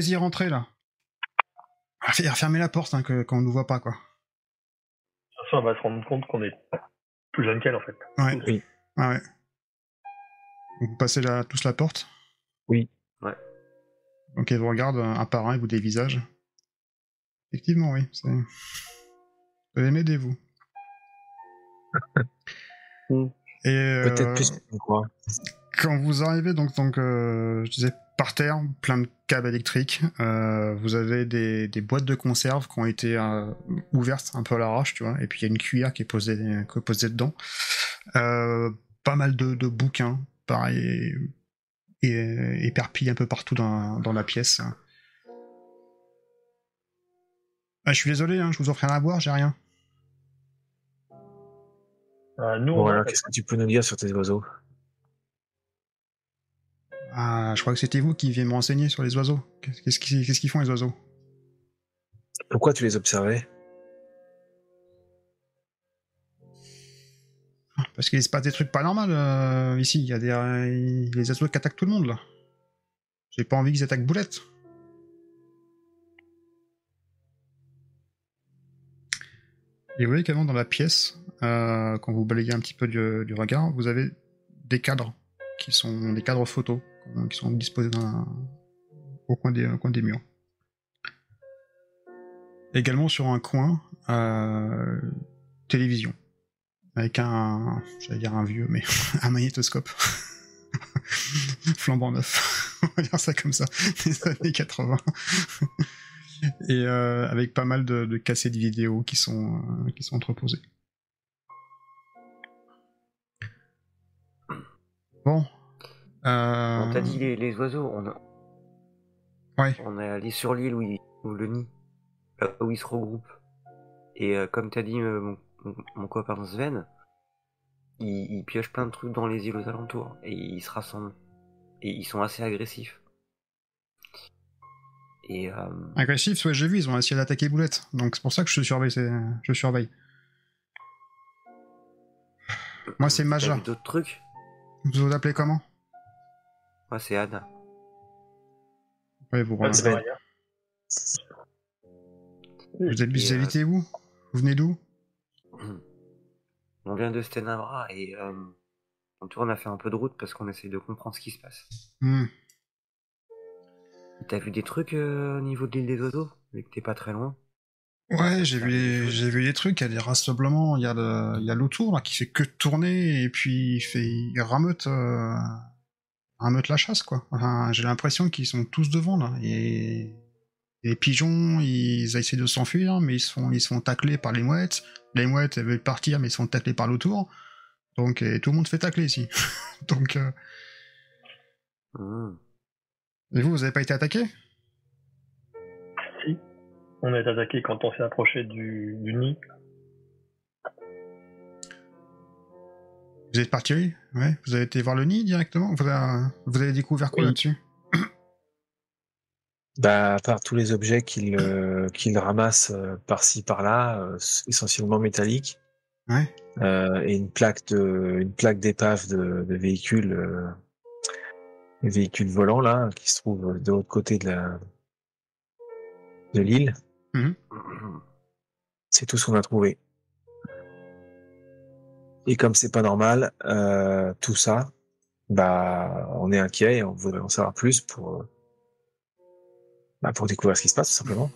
Allez-y, rentrez là. Fermez la porte, hein, qu'on nous voit pas, quoi. Façon, on va se rendre compte qu'on est plus jeune qu'elle, en fait. Ouais. Oui. Ah ouais. Vous passez la, tous la porte? Oui. Ouais. Ok, vous regarde un par un et vous dévisage. Effectivement, oui. c'est- Vous allez m'aider, vous. Et euh, Peut-être plus croit. quand vous arrivez, donc, donc euh, je disais, par terre, plein de câbles électriques, euh, vous avez des, des boîtes de conserve qui ont été euh, ouvertes un peu à l'arrache, tu vois, et puis il y a une cuillère qui est posée, qui est posée dedans. Euh, pas mal de, de bouquins, pareil, et, éparpillés un peu partout dans, dans la pièce. Ah, je suis désolé, hein, je vous offre rien à boire, j'ai rien. Euh, nous, on Voilà, a- qu'est-ce que tu peux nous dire sur tes oiseaux? Ah, je crois que c'était vous qui deviez me renseigner sur les oiseaux. Qu'est-ce qu'ils font les oiseaux? Pourquoi tu les observais? Parce qu'il se passe des trucs pas normaux euh, ici. Il y a des euh, les oiseaux qui attaquent tout le monde là. J'ai pas envie qu'ils attaquent Boulette. Et vous voyez qu'avant dans la pièce, euh, quand vous balayez un petit peu du, du regard, vous avez des cadres qui sont des cadres photos qui sont disposés au coin des, des murs. Également sur un coin, euh, télévision avec un, j'allais dire un vieux, mais un magnétoscope flambant neuf. On va dire ça comme ça, des années 80. Et euh, avec pas mal de, de cassettes vidéo qui sont, euh, qui sont entreposées. Bon. Euh... On t'a dit les, les oiseaux, on, a- Ouais. on est allé sur l'île où, où le nid, là où ils se regroupent. Et euh, comme t'as dit, euh, mon, mon, mon copain Sven, il, il pioche plein de trucs dans les îles aux alentours et ils se rassemblent. Et ils sont assez agressifs. Et euh, Agressif, ouais, j'ai vu, ils ont essayé d'attaquer Boulette. Donc c'est pour ça que je surveille. Je surveille. Moi, c'est Maja. d'autres trucs? Vous vous appelez comment? Moi, c'est Anna. Ouais, vous, Sven. barrière. vous habitez, euh, habitez où? Vous venez d'où? On vient de Stenabra et euh, en tout cas, on a fait un peu de route parce qu'on essaye de comprendre ce qui se passe. Hmm. T'as vu des trucs euh, au niveau de l'île des oiseaux? Vu que t'es pas très loin. Ouais, j'ai vu, les- j'ai vu les trucs, il y a des rassemblements, il y a, le- il y a l'autour là qui fait que tourner et puis il fait il rameute, euh, rameute la chasse quoi. Enfin, j'ai l'impression qu'ils sont tous devant là. Et les pigeons, ils essaient de s'enfuir, mais ils se font, ils se font tacler par les mouettes. Les mouettes elles veulent partir, mais ils se font tacler par l'autour. Donc et tout le monde se fait tacler ici. Donc euh, Hmm. et vous, vous avez pas été attaqué? Si. On a été attaqué quand on s'est approché du, du nid. Vous êtes parti Ouais. Vous avez été voir le nid directement? Vous avez, vous avez découvert quoi Oui. là-dessus? Bah, à part tous les objets qu'il euh, ramasse euh, par-ci par-là, euh, essentiellement métalliques, Ouais. euh, et une plaque de une plaque d'épave de, de véhicules, volants là, qui se trouve de l'autre côté de la de l'île. C'est tout ce qu'on a trouvé. Et comme c'est pas normal, euh, tout ça, bah, on est inquiet et on voudrait en savoir plus pour, euh, bah, pour découvrir ce qui se passe, tout simplement.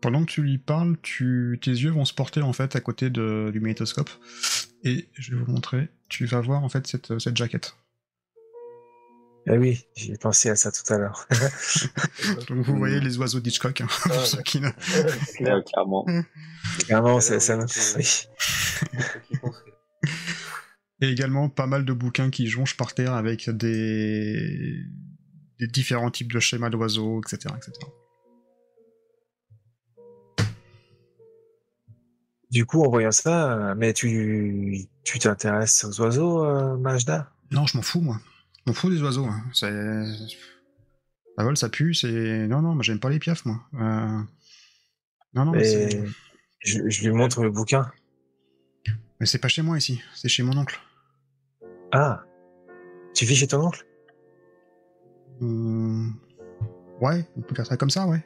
Pendant que tu lui parles, tu, tes yeux vont se porter en fait à côté de, du magnétoscope. Et je vais vous montrer. Tu vas voir en fait cette, cette jaquette. Eh oui, j'ai pensé à ça tout à l'heure. Donc vous voyez les oiseaux d'Hitchcock. hein, pour ceux qui ne- Ouais, clairement. Clairement, Ah, ça. oui, me- c'est- oui. Et également pas mal de bouquins qui jonchent par terre avec des, des différents types de schémas d'oiseaux, etc., etc. Du coup, en voyant ça, euh, mais tu tu t'intéresses aux oiseaux, euh, Majda? Non, je m'en fous, moi. Je m'en fous des oiseaux. hein. C'est... Ça vole, ça pue, c'est... Non, non, moi j'aime pas les piafs, moi. Euh, Non, non, mais c'est... Je, je lui montre le bouquin. Mais c'est pas chez moi ici, c'est chez mon oncle. Ah, tu vis chez ton oncle? Hum, Ouais, on peut dire ça comme ça, ouais.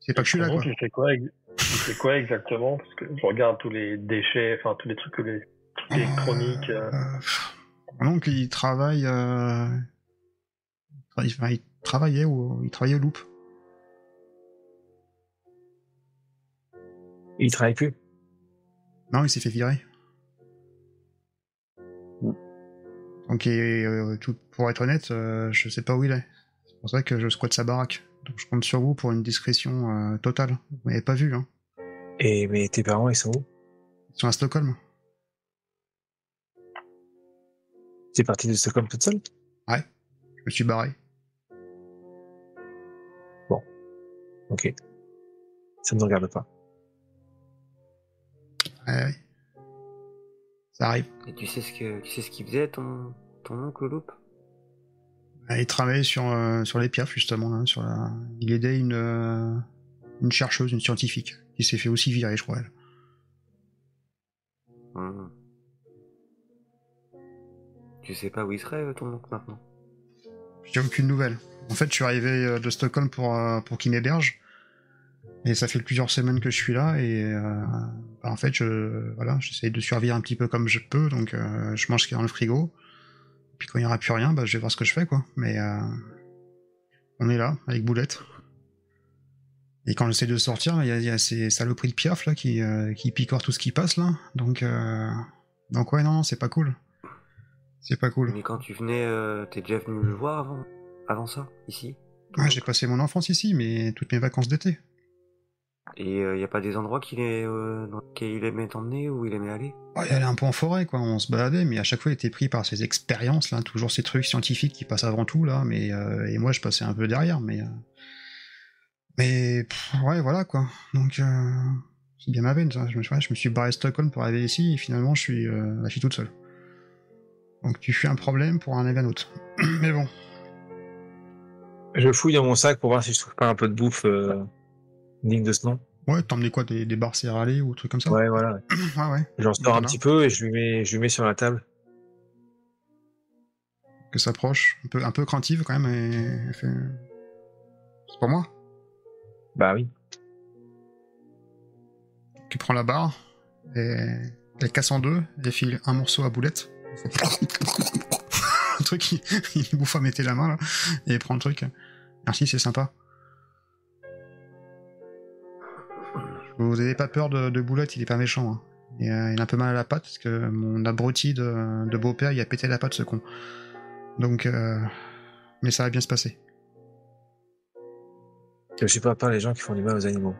C'est pas que je suis là, quoi. il fait quoi, ex- il fait quoi exactement? Parce que je regarde tous les déchets, enfin tous les trucs que les trucs électroniques. euh, Euh, mon oncle, il travaille. Euh... il tra- enfin, il travaillait au, il travaillait au loop. Il travaille plus? Non, il s'est fait virer. Donc, et, euh, tout, pour être honnête, euh, je sais pas où il est. C'est pour ça que je squatte sa baraque. Donc, je compte sur vous pour une discrétion euh, totale. Vous m'avez pas vu, hein. Et mais tes parents, ils sont où? Ils sont à Stockholm. T'es parti de Stockholm toute seule? Je me suis barré. Ok. Ça ne nous regarde pas. Ouais, ouais. Ça arrive. Et tu sais ce que tu sais ce qu'il faisait ton ton oncle Loup Il travaillait sur, euh, sur les piafs, justement. Là, sur la... Il aidait une, euh, une chercheuse, une scientifique, qui s'est fait aussi virer, je crois. elle. Hmm. Tu sais pas où il serait euh, ton oncle maintenant? J'ai aucune nouvelle. En fait, je suis arrivé de Stockholm pour, euh, pour qu'il m'héberge. Et ça fait plusieurs semaines que je suis là. Et euh, bah, en fait, je, voilà, j'essaye de survivre un petit peu comme je peux. Donc, euh, je mange ce qu'il y a dans le frigo. Puis quand il n'y aura plus rien, bah, je vais voir ce que je fais. quoi. Mais euh, on est là, avec Boulette. Et quand j'essaie de sortir, il y a, il y a ces saloperies de piaf là, qui, euh, qui picorent tout ce qui passe. là. Donc, euh, donc ouais, non, non, c'est pas cool. C'est pas cool. Mais quand tu venais, euh, t'es déjà venu le voir avant avant ça ici? Ouais, j'ai passé mon enfance ici, mais toutes mes vacances d'été. Et il y a pas des endroits qu'il est euh, dans lesquels il aimait t'emmener ou il aimait aller? Ouais, il allait un peu en forêt, quoi. On se baladait, mais à chaque fois, il était pris par ses expériences, là. Toujours ces trucs scientifiques qui passent avant tout, là. Mais, euh, et moi, je passais un peu derrière, mais. euh, Mais, pff, ouais, voilà, quoi. Donc, euh, c'est bien ma veine, ça. Je me, suis- ouais, je me suis barré de Stockholm pour arriver ici, et finalement, je suis, euh, je suis toute seule. Donc, tu fais un problème pour à un autre. mais bon. Je fouille dans mon sac pour voir si je trouve pas un peu de bouffe euh, digne de ce nom. Ouais, t'emmenais quoi Des, des barres céréalées ou trucs comme ça Ouais, voilà. ouais, ouais. J'en sors un petit peu et je lui mets, je lui mets sur la table. Que s'approche. Un peu, un peu craintive, quand même, et elle fait. C'est pas moi? Bah oui. qui prend la barre et elle casse en deux et file un morceau à boulette. le truc, il, il bouffe à mettre la main là et prend le truc. Merci, c'est sympa. Vous avez pas peur de, de boulette, il est pas méchant. hein. Et, euh, il a un peu mal à la patte parce que mon abruti de, de beau-père, il a pété la patte ce con. Donc, euh, mais ça va bien se passer. Je suis pas par les gens qui font du mal aux animaux.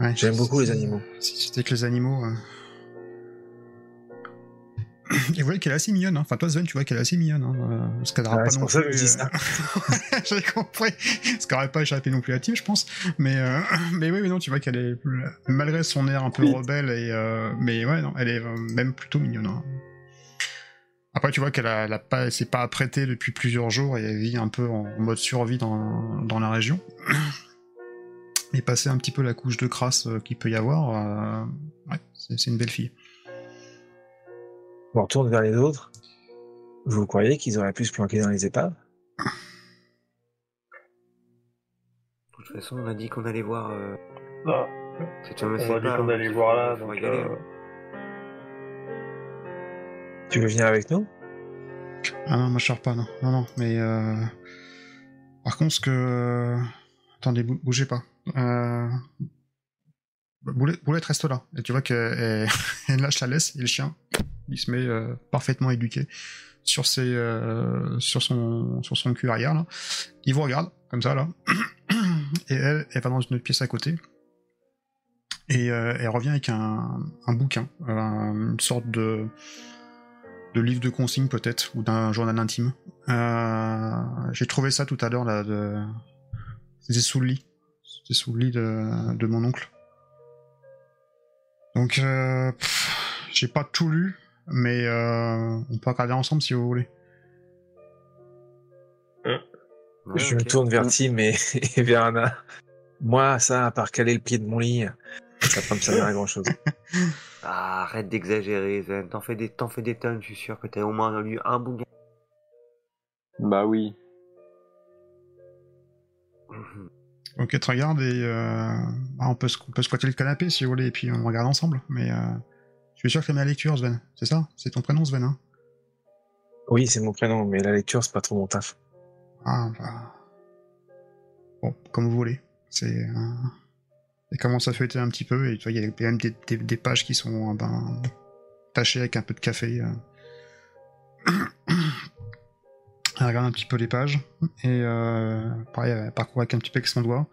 Ouais, J'aime beaucoup les animaux. Si c'était que les animaux. euh. Et vous voyez qu'elle est assez mignonne. Hein. Enfin, toi, Sven, tu vois qu'elle est assez mignonne. Hein. euh, Parce qu'elle n'aura Ouais, pas non plus. J'ai compris. Parce qu'elle n'aurait pas échappé non plus à team, je pense. Mais, euh, mais oui, mais non, tu vois qu'elle est. Malgré son air un peu Oui. rebelle, et, euh, mais ouais, non, elle est même plutôt mignonne. hein. Après, tu vois qu'elle a, pas, s'est pas apprêtée depuis plusieurs jours et elle vit un peu en mode survie dans, dans la région. Et passer un petit peu la couche de crasse qu'il peut y avoir, euh, ouais, c'est une belle fille. On retourne vers les autres. Vous croyez qu'ils auraient pu se planquer dans les épaves? De toute façon, on a dit qu'on allait voir. Euh, ah, on m'a dit qu'on allait il voir là, il faut donc y aller, euh, hein. Tu veux venir avec nous? Ah non, moi je sors pas, non. Non, non, mais. Euh... Par contre, ce que. Attendez, bou- bougez pas. Euh... Boulette, Boulette reste là. Et tu vois qu'elle elle lâche la laisse et le chien, il se met euh, parfaitement éduqué sur, ses, euh, sur, son, sur son cul arrière. Là. Il vous regarde, comme ça, là. Et elle, elle va dans une autre pièce à côté. Et euh, elle revient avec un, un bouquin, une sorte de, de livre de consignes peut-être, ou d'un journal intime. J'ai trouvé ça tout à l'heure, là, c'était sous le lit. C'était sous le lit de, de mon oncle. Donc, j'ai pas tout lu, mais euh, on peut regarder ensemble si vous voulez. Ouais, Je me tourne vers Tim et, et vers Anna. Moi, ça, à part caler le pied de mon lit, ça va pas me servir à grand chose. Ah, arrête d'exagérer, Zen. T'en fais des, t'en fais des tonnes, je suis sûr que t'as au moins lu un bouquin. Bah oui. Ok, tu regardes et euh, bah, on, peut, se- on peut squatter le canapé si vous voulez, et puis on regarde ensemble. Mais euh, je suis sûr que t'aimes la lecture, Sven? C'est ça? C'est ton prénom, Sven hein? Oui, c'est mon prénom, mais la lecture, c'est pas trop mon taf. Ah, bah... Bon, comme vous voulez. C'est... Euh... Et commence à feuilleter un petit peu, et tu vois, il y a même des, des- des pages qui sont euh, ben, tachées avec un peu de café. euh. Elle regarde un petit peu les pages, et euh, pareil, elle parcourt avec un petit peu avec son doigt.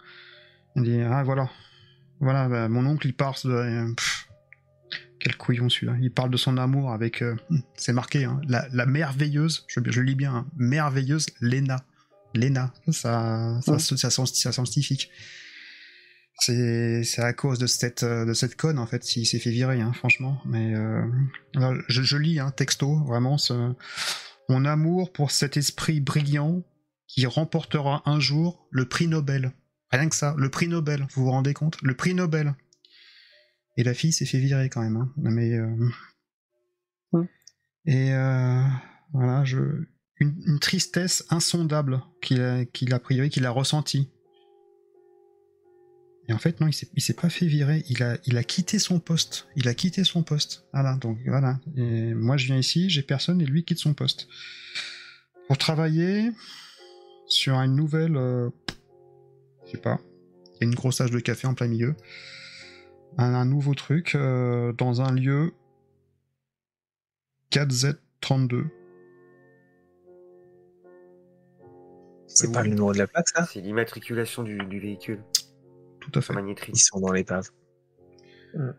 Elle dit Ah, voilà. Voilà, bah, mon oncle, il parle de. pff, quel couillon celui-là. Il parle de son amour avec. euh, c'est marqué, hein, la, la merveilleuse, je, je lis bien, hein, merveilleuse Lena. Lena, ça, ça, Ouais. ça, ça, scientifique. C'est à cause de cette, euh, de cette conne, en fait, s'il s'est fait virer, hein, franchement. Mais euh, alors, je, je lis, hein, texto, vraiment, ce, mon amour pour cet esprit brillant qui remportera un jour le prix Nobel. Rien que ça, le prix Nobel, vous vous rendez compte? Le prix Nobel. Et la fille s'est fait virer quand même. Hein. Mais euh, Ouais. et euh, voilà, je une, une tristesse insondable qu'il a, qu'il a priori qu'il a ressenti. Et en fait non, il s'est il s'est pas fait virer. Il a il a quitté son poste. Il a quitté son poste. Voilà donc voilà. Et moi je viens ici, j'ai personne et lui quitte son poste pour travailler sur une nouvelle. euh, je sais pas. Il y a une grosse tache de café en plein milieu. Un, un nouveau truc euh, dans un lieu 4Z32. C'est pas le numéro de la plaque, ça C'est l'immatriculation du, du véhicule, Tout à fait. Ils sont dans l'épave. Euh,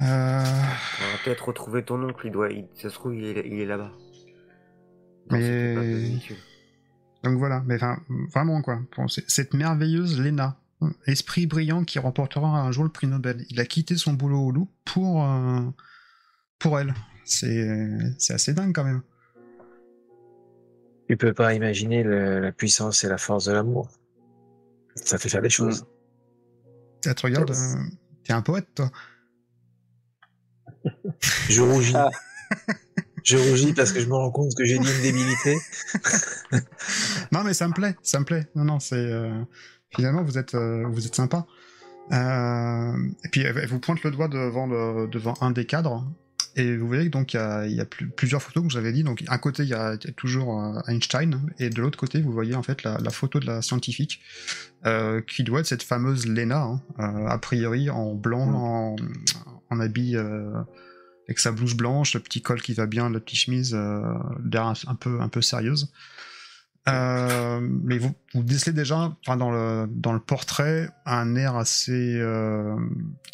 On va peut-être retrouver ton oncle, il doit, il, ça se trouve, il est, il est là-bas. Dans Mais-. Donc voilà, mais enfin, vraiment quoi. Bon, cette merveilleuse Lena, esprit brillant qui remportera un jour le prix Nobel. Il a quitté son boulot au loup pour, euh, pour elle. C'est c'est assez dingue quand même. Tu peux pas imaginer le- la puissance et la force de l'amour. Ça fait faire des choses. Elle te regarde, euh, t'es un poète toi. Je rougis. Ah. je rougis parce que je me rends compte que j'ai dit une débilité. Non mais ça me plaît, ça me plaît. Non non, c'est euh, finalement vous êtes euh, vous êtes sympa. Euh, et puis elle elle vous pointe le doigt devant le devant un des cadres et vous voyez donc il y a, il y a plus- plusieurs photos que j'avais dit. Donc un côté il y a, il y a toujours euh, Einstein et de l'autre côté vous voyez en fait la, la photo de la scientifique euh, qui doit être cette fameuse Lena, hein, euh, a priori en blanc, en, en habit avec sa blouse blanche, le petit col qui va bien, la petite chemise, l'air un, un peu un peu sérieuse. Euh, mais vous, vous décelez déjà, enfin, dans le dans le portrait, un air assez, euh,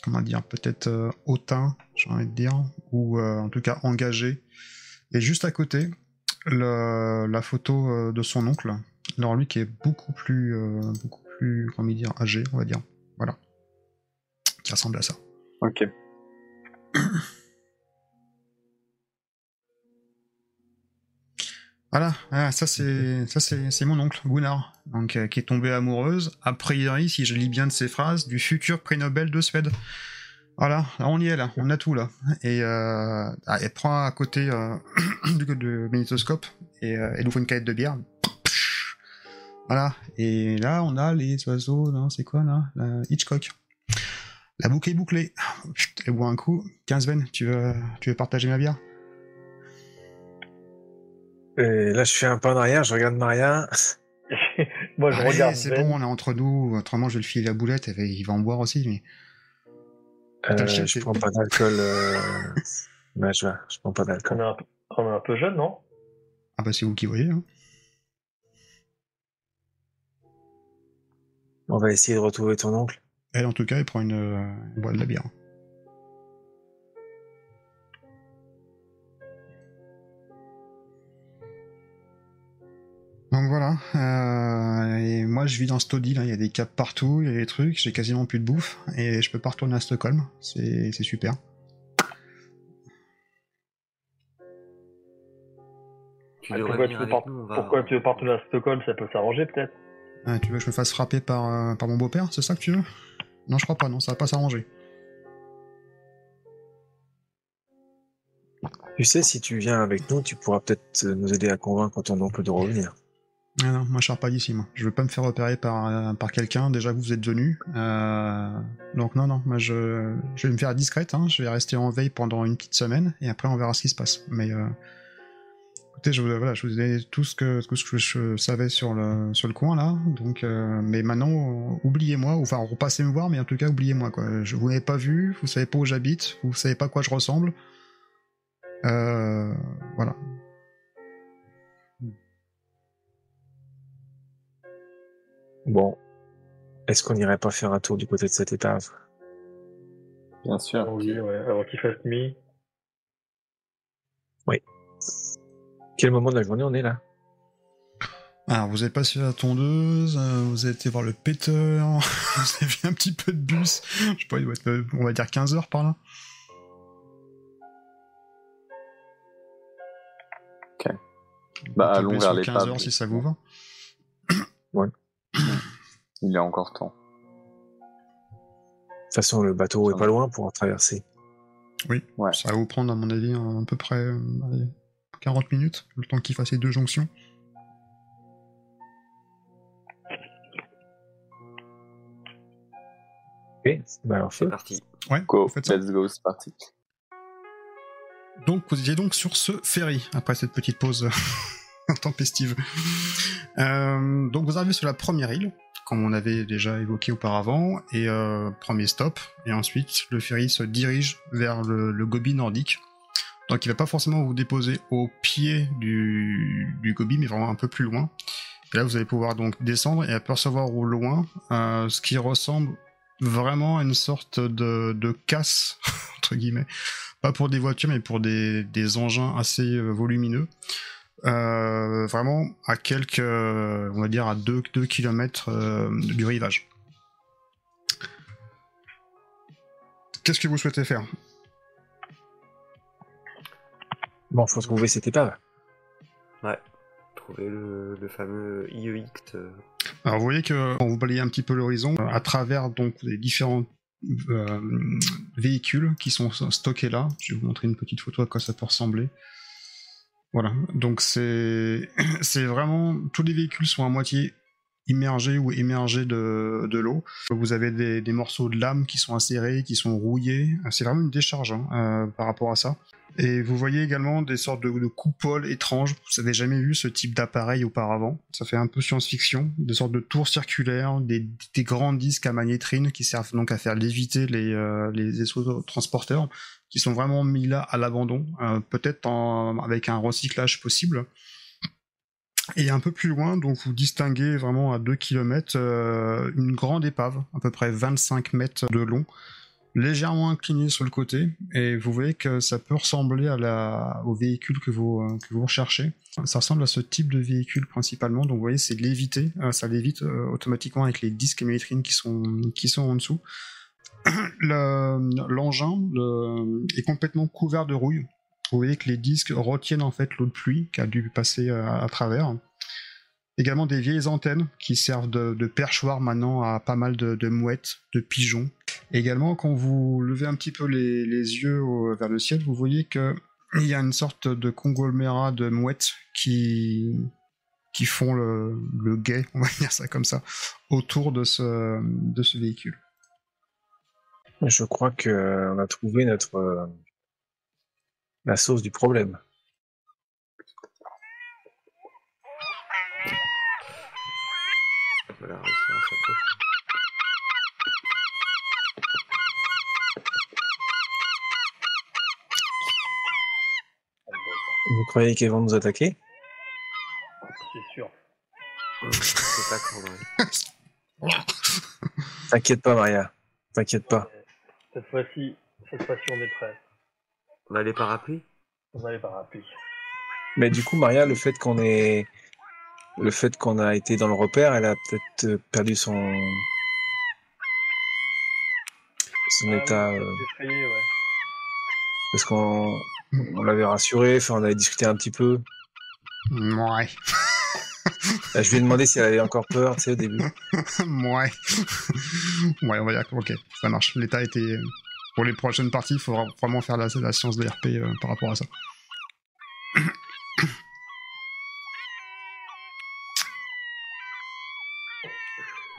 comment dire, peut-être euh, hautain, j'ai envie de dire, ou en tout cas engagé. Et juste à côté, la photo de son oncle, alors lui qui est beaucoup plus, beaucoup plus, comment dire, âgé, on va dire, voilà, qui ressemble à ça. Ok. Voilà, ah, ça c'est ça c'est c'est mon oncle Gunnar, donc euh, qui est tombée amoureuse, a priori, si je lis bien de ses phrases, du futur prix Nobel de Suède. Voilà, là, on y est là, on a tout là. Et euh, ah, elle prend à côté euh, du, du magnétoscope et elle ouvre une canette de bière. Voilà, et là on a les oiseaux, non, c'est quoi là? La Hitchcock. La boucle est bouclée. Elle boit un coup. 15 veines, tu veux, tu veux partager ma bière? Et là, je fais un pas en arrière, je regarde Maria. Moi, je Allez, regarde. c'est Ben. bon, on est entre nous. Autrement, je vais le filer la boulette. et Il va en boire aussi. Mais... Euh, chien, je prends pas d'alcool. Euh... je, je prends pas On d'alcool. est, un peu, on est un peu jeune, non? Ah bah c'est vous qui voyez. Hein. On va essayer de retrouver ton oncle. Elle, en tout cas, elle prend une, euh, elle boit de la bière. Donc voilà. euh, et moi, je vis dans Stody. Là, il y a des caps partout, il y a des trucs. J'ai quasiment plus de bouffe et je peux pas retourner à Stockholm. C'est c'est super. Tu Ah, pourquoi, tu veux avec pas, nous, on va... pourquoi tu veux pas retourner à Stockholm? Ça peut s'arranger peut-être Ah, tu veux que je me fasse frapper par, euh, par mon beau-père C'est ça que tu veux? Non, je crois pas. Non, ça va pas s'arranger. Tu sais, si tu viens avec nous, tu pourras peut-être nous aider à convaincre ton oncle de revenir. Ah non, moi je sors pas d'ici, moi. Je veux pas me faire repérer par, euh, par quelqu'un, déjà que vous êtes venu. Euh, donc non, non, moi je, vais me faire discrète, hein. je vais rester en veille pendant une petite semaine, et après on verra ce qui se passe. Mais euh, écoutez, je vous, voilà, je vous ai tout ce que, tout ce que je savais sur le, sur le coin, là. Donc, mais maintenant, oubliez-moi, ou enfin repassez me voir, mais en tout cas, oubliez-moi, quoi. Je vous n'avez pas vu, vous savez pas où j'habite, vous savez pas à quoi je ressemble. Voilà. Bon. Est-ce qu'on irait pas faire un tour du côté de cette épave Bien sûr. Allons-y, ouais, avant qu'il fasse nuit. Quel moment de la journée on est là? Alors, vous êtes passé à la tondeuse, euh, vous avez été voir le péteur, vous avez vu un petit peu de bus. Je sais pas, il doit être, euh, on va dire 15 heures par là. Bah, On peut allons vers les 15 tables. heures si ça vous va. Il y a encore temps. De toute façon, le bateau est pas loin pour en traverser. Ouais. Ça va vous prendre, à mon avis, à peu près euh, allez, 40 minutes, le temps qu'il fasse les deux jonctions. Ok, bah alors C'est parti. Ouais, Go, let's go, c'est parti. Donc vous étiez donc sur ce ferry après cette petite pause intempestive. Euh, donc vous arrivez sur la première île, comme on avait déjà évoqué auparavant, et euh, premier stop, et ensuite le ferry se dirige vers le, le Gobi nordique. Donc il va pas forcément vous déposer au pied du, du Gobi, mais vraiment un peu plus loin. Là vous allez pouvoir donc descendre et apercevoir au loin euh, ce qui ressemble vraiment à une sorte de, de casse, entre guillemets, pas pour des voitures, mais pour des, des engins assez euh, volumineux. Euh, vraiment à quelques, euh, on va dire à 2 deux, km du rivage. Qu'est-ce que vous souhaitez faire? Bon, faut trouver cette épave. Ouais. Trouver le, le fameux IEX. euh, Alors vous voyez que quand vous balayez un petit peu l'horizon, euh, à travers donc les différents euh, véhicules qui sont stockés là, je vais vous montrer une petite photo à quoi ça peut ressembler. Voilà, donc c'est vraiment tous les véhicules sont à moitié immergés ou émergés de, de l'eau. Vous avez des, des morceaux de lame qui sont acérés, qui sont rouillés. C'est vraiment une décharge hein, euh, par rapport à ça. Et vous voyez également des sortes de, de coupoles étranges. Vous n'avez jamais vu ce type d'appareil auparavant. Ça fait un peu science-fiction. Des sortes de tours circulaires, des, des grands disques à magnétrine qui servent donc à faire léviter les, euh, les vaisseaux transporteurs, qui sont vraiment mis là à l'abandon, euh, peut-être avec un recyclage possible. Et un peu plus loin, donc vous distinguez vraiment à 2 km une grande épave, à peu près 25 mètres de long, légèrement inclinée sur le côté, et vous voyez que ça peut ressembler au véhicule que vous, euh, que vous recherchez. Ça ressemble à ce type de véhicule principalement, donc vous voyez c'est lévité, euh, ça lévite euh, automatiquement avec les disques métriques qui sont, qui sont en dessous. Le- L'engin le- est complètement couvert de rouille. Vous voyez que les disques retiennent en fait l'eau de pluie qui a dû passer euh, à, travers. Également des vieilles antennes qui servent de, perchoir maintenant à pas mal de, mouettes, de pigeons. Également, quand vous levez un petit peu les, yeux vers le ciel, vous voyez que il y a une sorte de conglomérat de mouettes qui qui font le, le guet, on va dire ça comme ça, autour de ce, de ce véhicule. Je crois que euh, on a trouvé notre euh, la sauce du problème. Voilà. Vous croyez qu'ils vont nous attaquer? C'est sûr. T'inquiète pas, Maria. T'inquiète pas. Cette fois-ci, cette fois-ci, on est prêt. On a les parapluies? On a les parapluies. Mais du coup, Maria, le fait qu'on ait le fait qu'on a été dans le repère, elle a peut-être perdu son son Ah état oui, euh, effrayé, ouais. parce qu'on on l'avait rassuré, enfin on avait discuté un petit peu. Ouais, je lui ai demandé si elle avait encore peur, tu sais, au début. ouais. ouais, on va dire que ok, ça marche. L'état était. Pour les prochaines parties, il faudra vraiment faire la, la science de RP euh, par rapport à ça.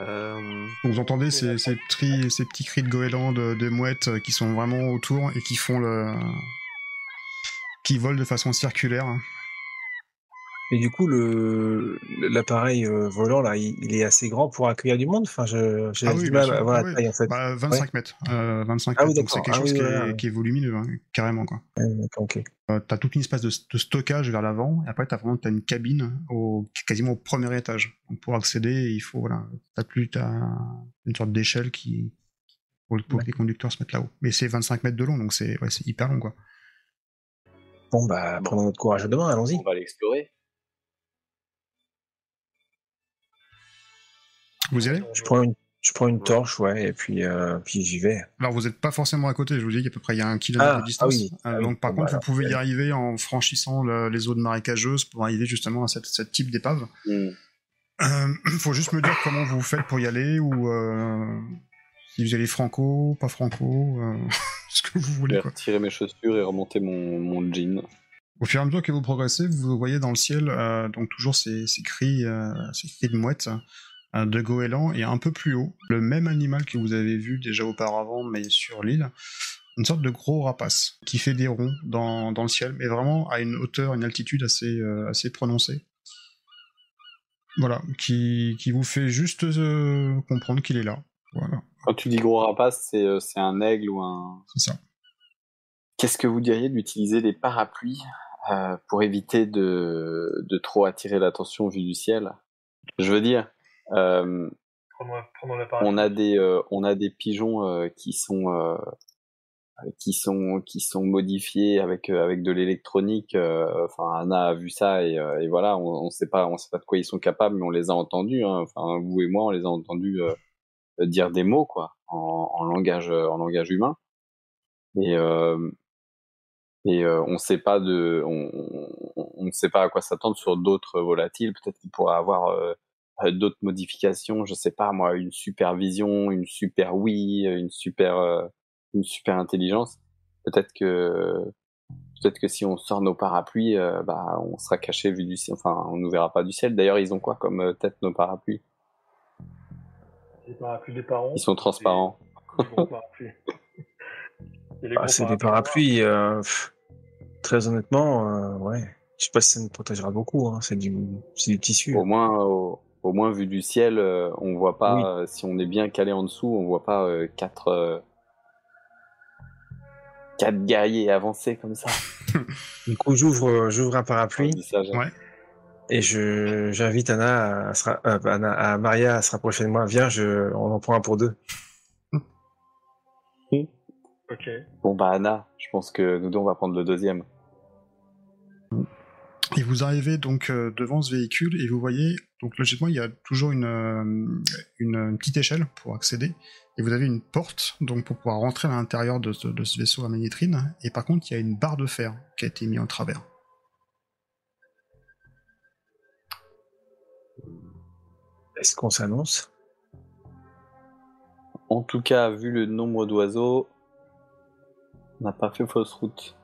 Euh, Vous entendez ces, ces petits, ces petits cris de goélands, de, de mouettes euh, qui sont vraiment autour et qui font le. qui volent de façon circulaire. Et du coup, le l'appareil euh, volant là, il, il est assez grand pour accueillir du monde. Enfin, je j'ai Ah du oui, mal à voir Ah la taille en fait. Bah, 25 mètres. Euh, 25 Ah oui, mètres, donc c'est quelque Ah chose oui, qui, est, ouais. qui est volumineux, hein, carrément. Quoi. Ouais, d'accord, ok. Euh, t'as toute une espèce de, de stockage vers l'avant, et après t'as vraiment t'as une cabine au, quasiment au premier étage. Donc pour accéder, il faut voilà, t'as plus t'as une sorte d'échelle qui pour, pour que les conducteurs se mettent là-haut. Mais c'est 25 mètres de long, donc c'est ouais, hyper long quoi. Bon bah, prenons notre courage à demain. Allons-y. On va l'explorer. Vous y allez? Je prends une, je prends une torche, ouais, et puis euh, puis j'y vais. Alors vous n'êtes pas forcément à côté, je vous dis qu'à peu près il y a un kilomètre Ah, de distance. ah oui, Euh, ah oui. donc par Bon, contre bah, vous pouvez y arriver en franchissant le- les zones marécageuses pour arriver justement à cette, ce type d'épave. Il faut juste me dire comment vous faites pour y aller ou euh, si vous allez franco, pas franco, euh, ce que vous Je voulez. vais Quoi. retirer mes chaussures et remonter mon, mon jean. Au fur et à mesure que vous progressez, vous voyez dans le ciel euh, donc toujours ces, ces cris, euh, ces cris de mouettes, euh, de goélands, et un peu plus haut, le même animal que vous avez vu déjà auparavant, mais sur l'île, une sorte de gros rapace qui fait des ronds dans, dans le ciel, mais vraiment à une hauteur, une altitude assez, euh, assez prononcée. Voilà, qui, qui vous fait juste euh, comprendre qu'il est là. Voilà, Quand tu dis gros rapace, c'est euh, un aigle ou un. c'est ça. Qu'est-ce que vous diriez d'utiliser des parapluies pour éviter de, de trop attirer l'attention vue du ciel? Je veux dire, euh, on a des euh, on a des pigeons euh, qui sont qui sont qui sont modifiés avec avec de l'électronique enfin Anna a vu ça et, et voilà on, on sait pas on sait pas de quoi ils sont capables mais on les a entendus hein. enfin vous et moi on les a entendus dire des mots quoi en, en langage en langage humain. Et et euh, on sait pas de on, on, on sait pas à quoi s'attendre sur d'autres volatiles. Peut-être qu'il pourrait avoir euh, d'autres modifications, je sais pas moi, une supervision, une super oui, une super euh, une super intelligence. Peut-être que peut-être que si on sort nos parapluies, euh, bah on sera caché vu du ciel, enfin on nous verra pas du ciel. D'ailleurs, ils ont quoi comme euh, tête nos parapluies? Les parapluies des parents. Ils sont transparents. Ah, c'est des parapluies euh, pff, très honnêtement, euh, ouais. Je sais pas si ça nous protégera beaucoup. Hein. C'est du, c'est du tissu. Au moins au, au moins vu du ciel, euh, on voit pas euh, si on est bien calé en dessous, on voit pas euh, quatre euh, quatre guerriers avancés comme ça. Du coup, j'ouvre, j'ouvre un parapluie ça, Ouais. et je, j'invite Anna, à, euh, pas Anna, à Maria à se rapprocher de moi. Viens, je, on en prend un pour deux. Ok. Bon bah Anna, je pense que nous deux on va prendre le deuxième. Et vous arrivez donc euh, devant ce véhicule et vous voyez, donc logiquement, il y a toujours une, euh, une, une petite échelle pour accéder. Et vous avez une porte donc pour pouvoir rentrer à l'intérieur de, ce- de ce vaisseau à magnétrine. Et par contre, il y a une barre de fer qui a été mise en travers. Est-ce qu'on s'annonce? En tout cas, vu le nombre d'oiseaux, on n'a pas fait fausse route.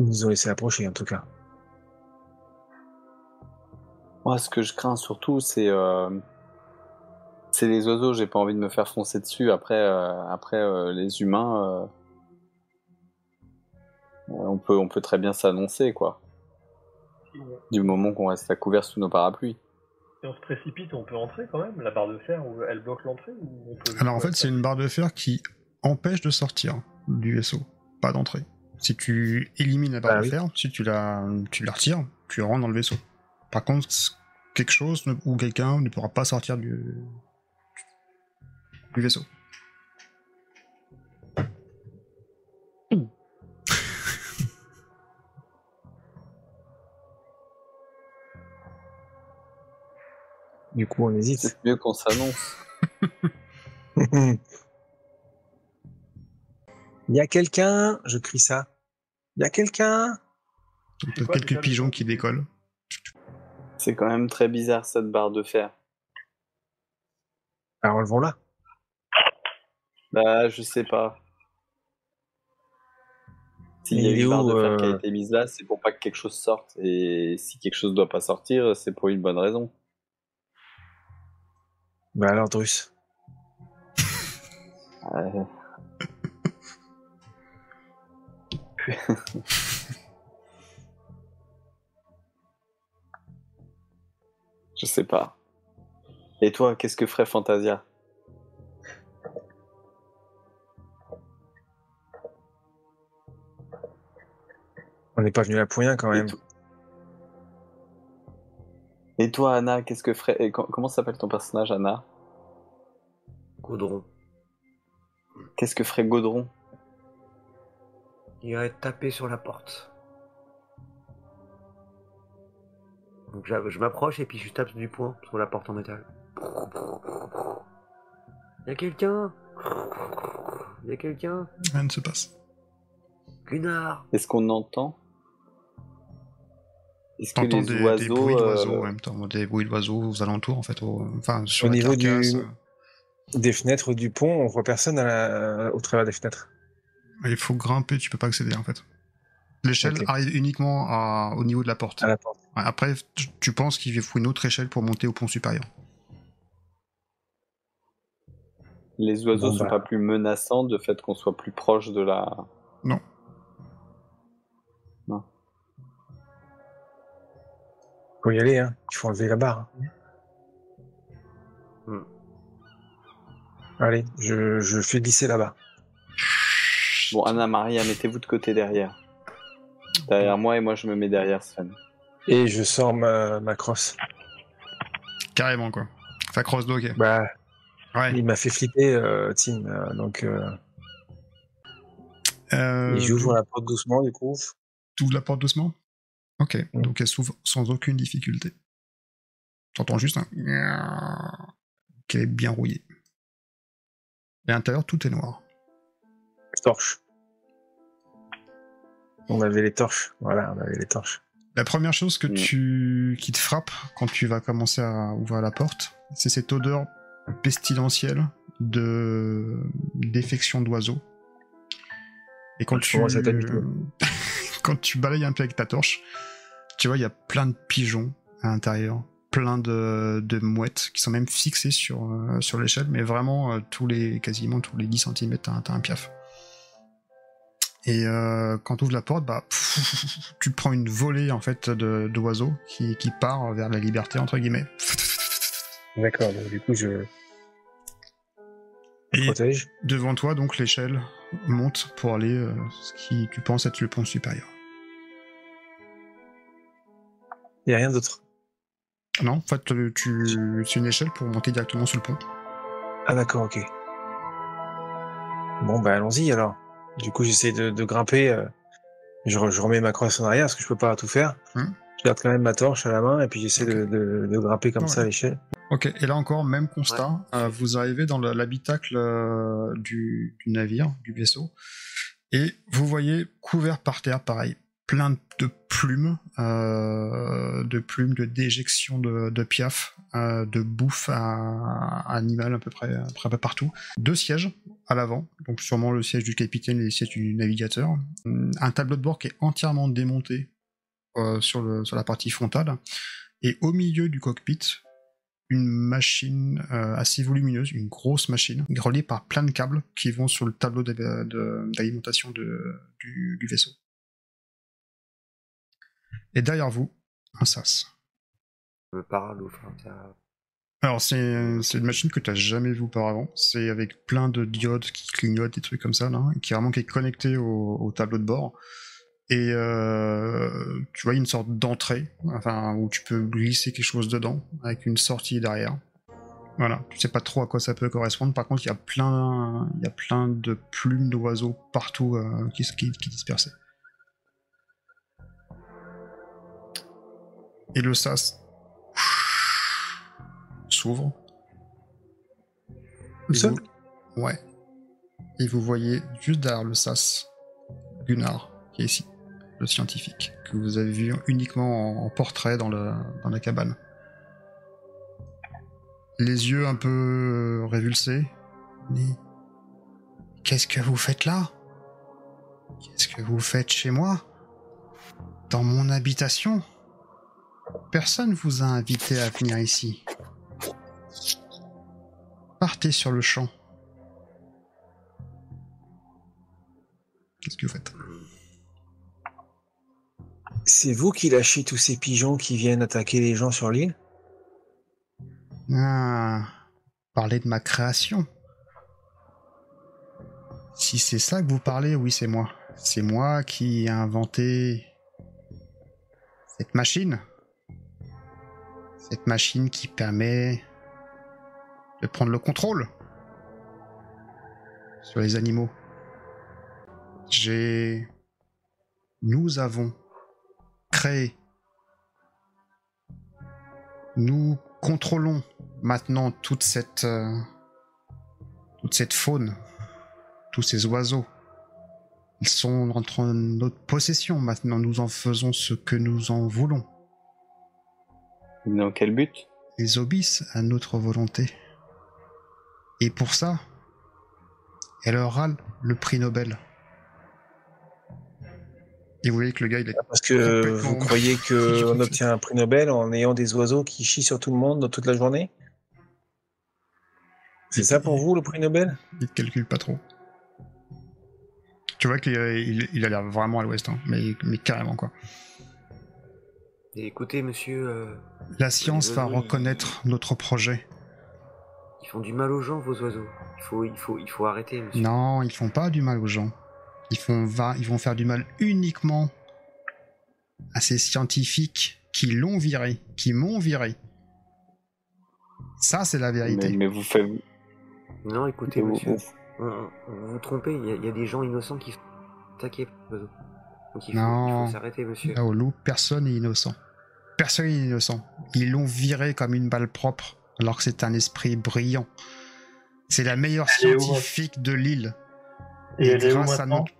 Nous ont laissé approcher, en tout cas. Moi, ce que je crains surtout, c'est euh, c'est les oiseaux. J'ai pas envie de me faire foncer dessus. Après, euh, après euh, les humains, euh, on peut on peut très bien s'annoncer quoi. Du moment qu'on reste à couvert sous nos parapluies. Si on se précipite, on peut entrer quand même. La barre de fer, ou elle bloque l'entrée ou on peut Alors en fait, c'est une barre de fer qui empêche de sortir du vaisseau, pas d'entrer. Si tu élimines la barre Ah de oui. fer, si tu la, tu la retires, tu rentres dans le vaisseau. Par contre, quelque chose ou quelqu'un ne pourra pas sortir du, du vaisseau. Du coup, on hésite. C'est mieux qu'on s'annonce. Il y a quelqu'un, je crie ça. Il y a quelqu'un. Quelques pigeons qui décollent. C'est quand même très bizarre cette barre de fer. Alors, enlevons-la. Bah, je sais pas. S'il y a une barre de fer qui a euh, été mise là, c'est pour pas que quelque chose sorte. Et si quelque chose doit pas sortir, c'est pour une bonne raison. Bah alors, Drus. Je sais pas. Et toi, qu'est-ce que ferait Fantasia? On n'est pas venu là pour rien quand Et même. to- Et toi, Anna, qu'est-ce que ferait et Comment s'appelle ton personnage, Anna? Gaudron. Qu'est-ce que ferait Gaudron? Irait taper sur la porte. Donc je m'approche et puis je tape du poing sur la porte en métal. Y'a quelqu'un? Y'a quelqu'un? Rien ne se passe. Gunnar Est-ce qu'on entend? Est-ce que les des, des oiseaux, bruits euh, d'oiseaux en même temps, des bruits d'oiseaux aux alentours en fait, au, enfin sur Au la niveau du- euh, Des fenêtres du pont, on voit personne à la- au travers des fenêtres. Il faut grimper, tu peux pas accéder en fait. L'échelle arrive uniquement à- au niveau de la porte. À la porte. Ouais, Après, tu- tu penses qu'il faut une autre échelle pour monter au pont supérieur. les oiseaux Bon, sont bah. pas plus menaçants de fait qu'on soit plus proche de la. Non. Faut y aller, hein. Il faut enlever la barre. Hmm. Allez, je, je fais glisser là-bas. Bon, Anna, Maria, mettez-vous de côté derrière. Derrière moi et moi je me mets derrière Sven. Et je sors ma, ma crosse. Carrément quoi. Enfin, cross dog. Bah, Ouais. il m'a fait flipper, euh, Tim. euh, donc, euh, Euh, et j'ouvre la porte doucement, du coup. Tu ouvres la porte doucement Ok, Mm. donc elle s'ouvre sans aucune difficulté. T'entends juste un... qui est bien rouillé. Et à l'intérieur, tout est noir. Torche. On avait les torches. Voilà, on avait les torches. La première chose que Mm. tu... qui te frappe quand tu vas commencer à ouvrir la porte, c'est cette odeur pestilentielle de défection d'oiseaux. Et quand tu... quand tu balayes un peu avec ta torche, tu vois, il y a plein de pigeons à l'intérieur, plein de, de mouettes qui sont même fixées sur, euh, sur l'échelle, mais vraiment, euh, tous les, quasiment tous les 10 cm, t'as, t'as un piaf. Et euh, quand tu ouvres la porte, bah, tu prends une volée en fait d'oiseaux qui, qui part vers la liberté, entre guillemets. D'accord, donc du coup, je Et protège. devant toi, donc, l'échelle monte pour aller euh, ce qui tu penses être le pont supérieur. Il n'y a rien d'autre. Non, en fait, tu, tu- c'est une échelle pour monter directement sur le pont. Ah, d'accord, ok. Bon, bah, allons-y alors. Du coup, j'essaie de, de grimper. euh, je, re- je remets ma crosse en arrière parce que je peux pas tout faire. Hmm. Je garde quand même ma torche à la main et puis j'essaie de, de- de grimper comme Ouais. ça à l'échelle. Ok, et là encore, même constat, euh, vous arrivez dans le- l'habitacle euh, du, du navire, du vaisseau, et vous voyez couvert par terre, pareil, plein de plumes, euh, de plumes, de déjections de, de piaf, euh, de bouffe à, à à peu près, partout. Deux sièges à l'avant, donc sûrement le siège du capitaine et le siège du navigateur. Un tableau de bord qui est entièrement démonté euh, sur, la partie frontale. Et au milieu du cockpit, une machine assez volumineuse, une grosse machine, reliée par plein de câbles qui vont sur le tableau d'alimentation du vaisseau. Et derrière vous, un sas. Je me parle, ça... Alors c'est une machine que tu n'as jamais vue auparavant. C'est avec plein de diodes qui clignotent, des trucs comme ça, là, qui est vraiment qui est connecté au, au tableau de bord. Et euh, tu vois, une sorte d'entrée, enfin où tu peux glisser quelque chose dedans, avec une sortie derrière. Voilà, tu sais pas trop à quoi ça peut correspondre. Par contre, il y a plein, il y a plein de plumes d'oiseaux partout euh, qui, qui, qui dispersaient. Et le sas s'ouvre. Vous- Ouais. Et vous voyez juste derrière le sas Gunnar, qui est ici, le scientifique, que vous avez vu uniquement en, portrait dans, le, dans la cabane. Les yeux un peu révulsés. Mais qu'est-ce que vous faites là? Qu'est-ce que vous faites chez moi? Dans mon habitation? Personne vous a invité à venir ici. Partez sur le champ. Qu'est-ce que vous faites? C'est vous qui lâchez tous ces pigeons qui viennent attaquer les gens sur l'île? Ah, parlez de ma création. Si c'est ça que vous parlez, oui, c'est moi. C'est moi qui ai inventé cette machine. Cette machine qui permet de prendre le contrôle sur les animaux. J'ai... Nous avons créé. Nous contrôlons maintenant toute cette... euh, toute cette faune. Tous ces oiseaux. Ils sont entre notre possession maintenant. Nous en faisons ce que nous en voulons. Dans quel but? Ils obéissent à notre volonté. Et pour ça, elle aura le prix Nobel. Et vous voyez que le gars, il est... Parce que Complètement. vous croyez qu'on obtient un prix Nobel en ayant des oiseaux qui chient sur tout le monde dans toute la journée? C'est ça pour vous le prix Nobel? Il te calcule pas trop. Tu vois qu'il il, il a l'air vraiment à l'ouest, hein, mais, mais carrément quoi. Et écoutez, monsieur, euh, La science va ils- reconnaître notre projet. ils font du mal aux gens, vos oiseaux. Il faut, il faut, il faut arrêter, monsieur. Non, ils font pas du mal aux gens. Ils, font va, ils vont faire du mal uniquement à ces scientifiques qui l'ont viré, qui m'ont viré. Ça, c'est la vérité. mais, mais vous faites. Non, écoutez, vous- monsieur, vous- vous vous trompez. Il y, a- il y a des gens innocents qui sont attaqués par les oiseaux. Donc il faut, Non. faut s'arrêter, monsieur. Personne n'est innocent. Personne n'est innocent. Ils l'ont viré comme une balle propre, alors que c'est un esprit brillant. C'est la meilleure Elle est où, scientifique de l'île. Et elle est où maintenant notre-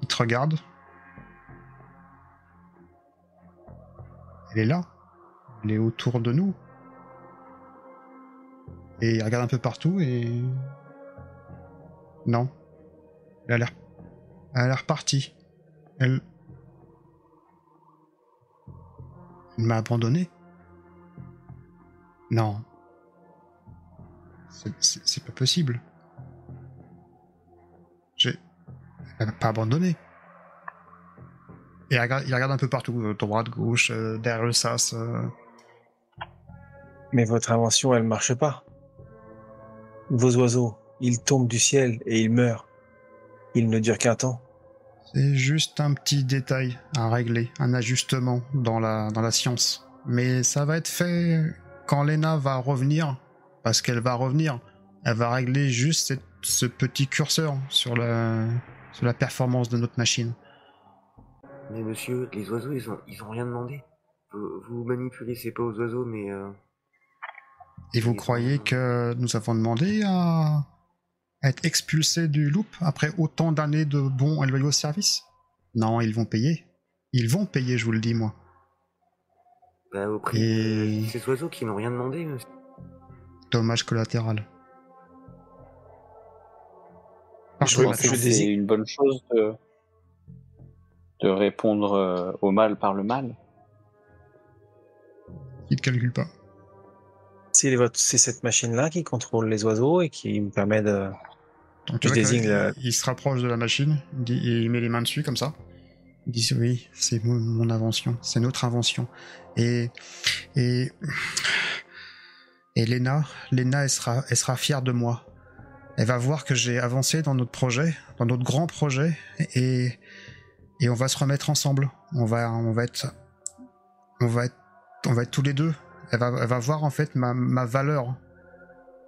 Il te regarde. Elle est là. Elle est autour de nous. Et il regarde un peu partout et... Non. Elle a l'air... Elle a l'air partie. Elle... Elle m'a abandonné. Non. C'est- pas possible. J'ai... Elle m'a pas abandonné. Et il regarde, il regarde un peu partout, euh, droite, gauche, euh, derrière le sas. euh. Mais votre invention, elle marche pas. Vos oiseaux, ils tombent du ciel et ils meurent. Ils ne durent qu'un temps. C'est juste un petit détail à régler, un ajustement dans la, dans la science. Mais ça va être fait quand Lena va revenir, parce qu'elle va revenir. Elle va régler juste cette- ce petit curseur sur la, sur la performance de notre machine. Mais monsieur, les oiseaux, ils ont, ils ont rien demandé. Vous, vous manipulez, c'est pas aux oiseaux, mais euh, Et vous Ils croyez ont- que nous avons demandé à être expulsés du loop après autant d'années de bons et loyaux services? Non, ils vont payer. Ils vont payer, je vous le dis, moi. bah, au prix Et- de ces oiseaux qui n'ont rien demandé, monsieur. Dommage collatéral. Par Je pense que c'est une bonne chose de, de répondre euh, au mal par le mal. il ne calcule pas. C'est cette machine-là qui contrôle les oiseaux et qui me permet de... Donc, tu Je vois que désigne il, la- il se rapproche de la machine, il, dit- et il met les mains dessus comme ça. Il dit oui, c'est mon, mon invention, c'est notre invention. Et et et Lena, Lena, elle sera, elle sera fière de moi. Elle va voir que j'ai avancé dans notre projet, dans notre grand projet, et et on va se remettre ensemble. On va on va être on va être on va être tous les deux. Elle va elle va voir en fait ma ma valeur,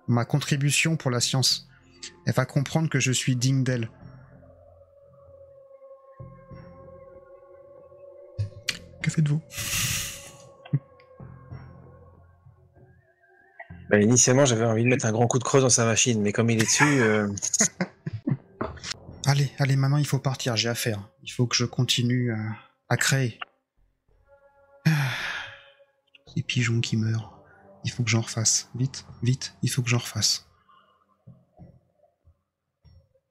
ma contribution pour la science. Elle va comprendre que je suis digne d'elle. Que faites-vous? Bah, initialement, j'avais envie de mettre un grand coup de creuse dans sa machine, mais comme il est dessus, euh, Allez, allez, maintenant il faut partir, j'ai affaire. Il faut que je continue à, à créer. Ces pigeons qui meurent. Il faut que j'en refasse. Vite, vite, il faut que j'en refasse.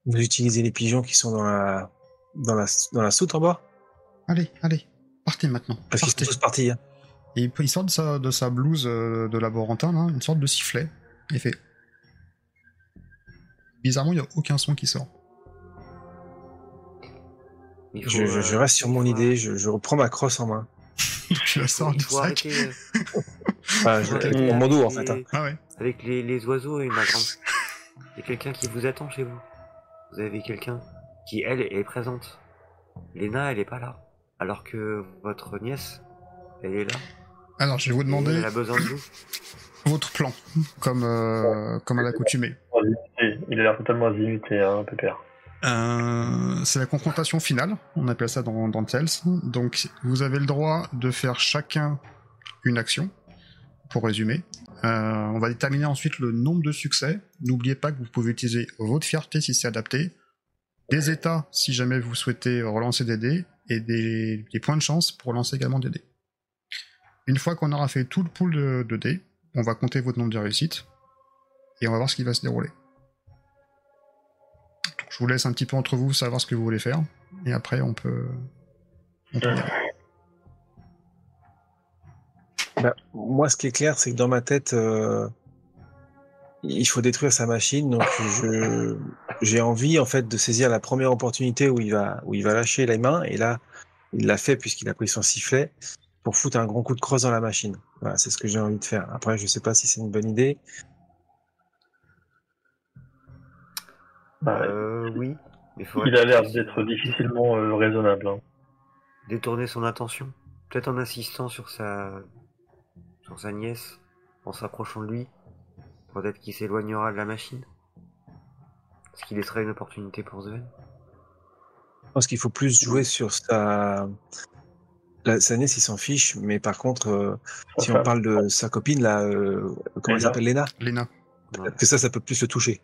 Vous utilisez les pigeons qui sont dans la, dans la, dans la soute en bas? Allez, allez, partez maintenant. Parce qu'ils sont tous partis. hein. Et il, sort de sa, de sa blouse euh, de laborantin, là, une sorte de sifflet. Et il fait. Bizarrement, il n'y a aucun son qui sort. Je, je- je euh, reste sur mon idée, je, je reprends ma crosse en main. Tu la sors du sac. arrêter euh, Enfin, je avec mon dos, en les- fait. hein. Ah ouais. Avec les, les oiseaux et ma grande. Il y a quelqu'un qui vous attend chez vous. Vous avez quelqu'un qui, elle, est présente. Léna, elle est pas là. Alors que votre nièce, elle est là. Alors, je vais vous Et demander Elle a besoin de vous. votre plan, comme, euh, comme à l'accoutumée. Il a l'air totalement azimuté, hein, Pépère. Euh, c'est la confrontation finale, on appelle ça dans, dans Tales. Donc vous avez le droit de faire chacun une action, pour résumer. Euh, on va déterminer ensuite le nombre de succès. N'oubliez pas que vous pouvez utiliser votre fierté si c'est adapté, des états si jamais vous souhaitez relancer des dés, et des, points de chance pour lancer également des dés. Une fois qu'on aura fait tout le pool de, de dés, on va compter votre nombre de réussites, et on va voir ce qui va se dérouler. Je vous laisse un petit peu entre vous savoir ce que vous voulez faire. Et après, on peut. Bah, moi, ce qui est clair, c'est que dans ma tête, euh, il faut détruire sa machine. Donc, j'ai envie, en fait, de saisir la première opportunité où il va, lâcher les mains. Et là, il l'a fait puisqu'il a pris son sifflet pour foutre un grand coup de crosse dans la machine. Voilà, c'est ce que j'ai envie de faire. Après, je sais pas si c'est une bonne idée. Bah, Euh, oui. Mais il a l'air d'être difficilement euh, raisonnable. hein. détourner son attention. Peut-être en insistant sur sa, sur sa nièce, en s'approchant de lui. Peut-être qu'il s'éloignera de la machine. Est-ce qu'il laisserait une opportunité pour Sven? Je pense qu'il faut plus jouer sur sa, la, sa nièce, il s'en fiche. Mais par contre, euh, si on parle de sa copine, là, euh, comment elle s'appelle, Léna? Léna. Ouais, Que ça, ça peut plus le toucher.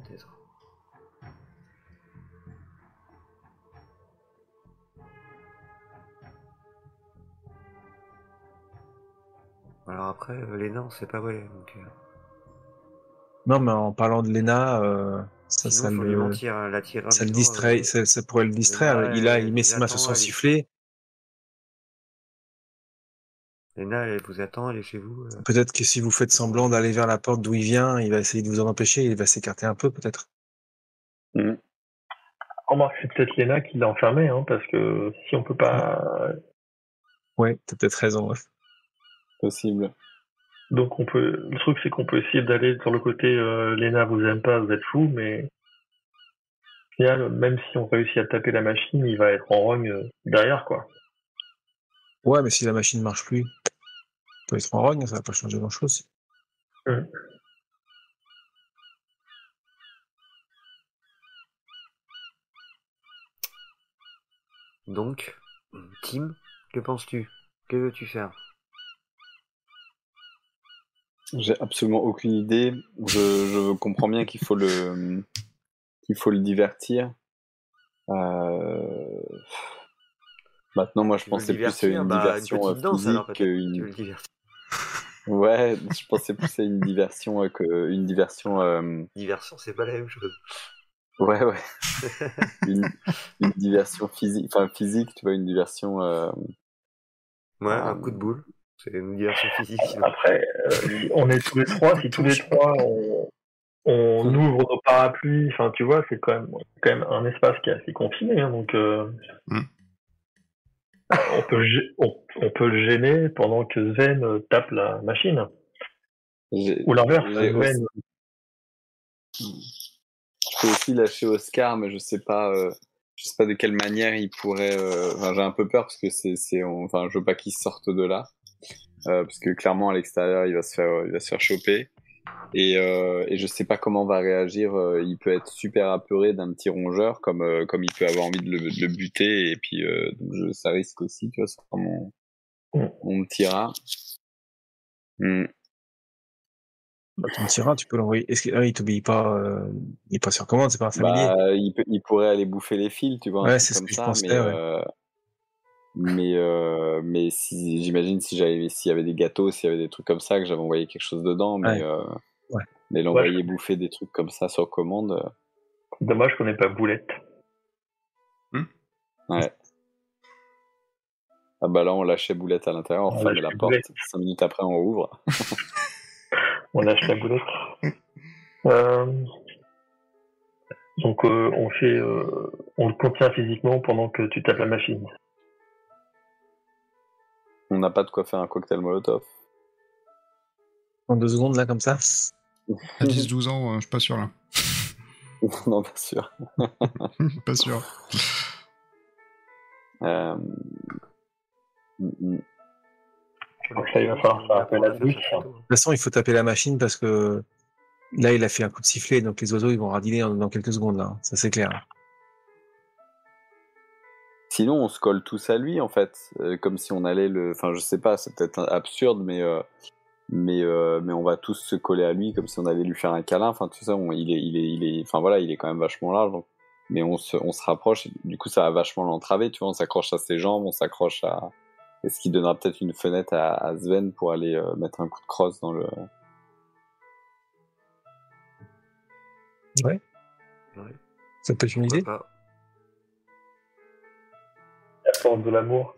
Peut-être. Alors après, euh, Léna, on sait pas où elle est. Donc, euh, Non, mais en parlant de Léna, euh, ça, sinon, ça le, mentir, hein, ça le distrait, euh, ça, ça pourrait le distraire. Il a, il met ses mains sur son sifflet. Léna, elle vous attend, elle est chez vous. euh. Peut-être que si vous faites semblant d'aller vers la porte d'où il vient, il va essayer de vous en empêcher, il va s'écarter un peu, peut-être. Remarque, c'est peut-être Léna qui l'a enfermé, hein, parce que si on peut pas. Ouais, t'as peut-être raison. ouais. Possible. Donc on peut. Le truc, c'est qu'on peut essayer d'aller sur le côté euh, Léna vous aime pas, vous êtes fou, mais. Au final, même si on réussit à taper la machine, il va être en rogne euh, derrière, quoi. Ouais, mais si la machine marche plus, peut être en rogne, ça va pas changer grand-chose. Donc, Tim, que penses-tu? Que veux-tu faire? J'ai absolument aucune idée. Je, je comprends bien qu'il faut le qu'il faut le divertir. Euh, Maintenant, moi, je Tu pensais plus à une Bah, diversion petite euh, danse, alors, physique qu'une. Ouais, je pensais plus à une diversion euh, que une diversion. euh, Diversion, c'est pas la même chose. Ouais, ouais. une, une diversion physique, enfin physique, tu vois, une diversion. euh, Ouais, un coup de boule. C'est une diversion physique. Après, euh, on est tous les trois, si tous les trois on, on ouvre nos parapluies, enfin tu vois, c'est quand même, quand même un espace qui est assez confiné, hein, donc euh, Mm. On, peut, on, on peut le gêner pendant que euh, tape la machine. Ou l'inverse, j'ai Je peux aussi lâcher Oscar, mais je sais pas, euh, je sais pas de quelle manière il pourrait. euh, Enfin, j'ai un peu peur parce que c'est, enfin, je veux pas qu'il sorte de là, euh, parce que clairement à l'extérieur, il va se faire, il va se faire choper. Et, euh, et je sais pas comment va réagir. euh, il peut être super apeuré d'un petit rongeur, comme euh, comme il peut avoir envie de le, de le buter. Et puis euh, je, ça risque aussi, tu vois, sur mon Mm. mon petit rat. Bah, ton tyran, tu peux l'envoyer. Est-ce qu'il ah, t'obéit pas, il est pas sur commande, c'est pas un familier. Bah, il, peut, il pourrait aller bouffer les fils, tu vois, Ouais, c'est ce que je pensais, mais, ouais. Mais, euh, mais si, j'imagine si j'avais, s'il y avait des gâteaux, s'il y avait des trucs comme ça, que j'avais envoyé quelque chose dedans, mais, Ouais. euh, Ouais. Mais l'envoyer bouffer des trucs comme ça sur commande. euh, Dommage qu'on n'ait pas boulette. Ouais. Ah bah là, on lâchait boulette à l'intérieur, on On fermait lâche la porte. Cinq minutes après, on ouvre. On lâche la boulette. Euh, Donc euh, on fait, euh, on le contient physiquement pendant que tu tapes la machine. On n'a pas de quoi faire un cocktail molotov. En deux secondes, là, comme ça. À 10-12 ans, euh, je suis pas sûr là. non, bien sûr. pas sûr. Euh... mm, mm. Donc ça, il va falloir faire appel à Zeus. De toute façon, il faut taper la machine parce que là, il a fait un coup de sifflet, donc les oiseaux, ils vont radiner dans, dans quelques secondes, là. Ça, c'est clair. Sinon, on se colle tous à lui, en fait, euh, comme si on allait le. Enfin, je sais pas, c'est peut-être absurde, mais euh, mais euh, mais on va tous se coller à lui comme si on allait lui faire un câlin. Enfin, tout ça, on- il est il est il est. Enfin voilà, il est quand même vachement large. donc- Mais on se on se rapproche. Et du coup, ça va vachement l'entraver. Tu vois, on s'accroche à ses jambes, on s'accroche à. Et ce qui donnera peut-être une fenêtre à, à Sven pour aller euh, mettre un coup de crosse dans le. Ça peut être une idée? Pas force de l'amour.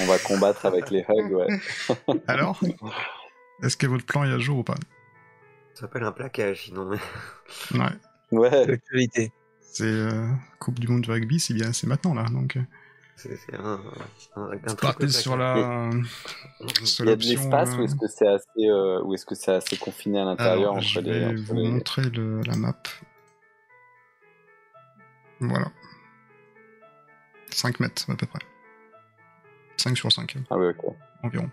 On va combattre avec les hugs, ouais. Alors Est-ce que votre plan est à jour ou pas Ça s'appelle un plaquage, sinon. mais- Ouais. Ouais. L'actualité. C'est euh, Coupe du Monde du rugby, c'est bien, c'est maintenant là. Donc, euh, C'est un, un, un sur la. sur Il y a de l'espace euh, ou est-ce que c'est assez euh, ou est-ce que c'est assez confiné à l'intérieur je vais vous les- montrer le- la map. Voilà. 5 mètres à peu près. 5 sur 5 Ah oui, ok. environ.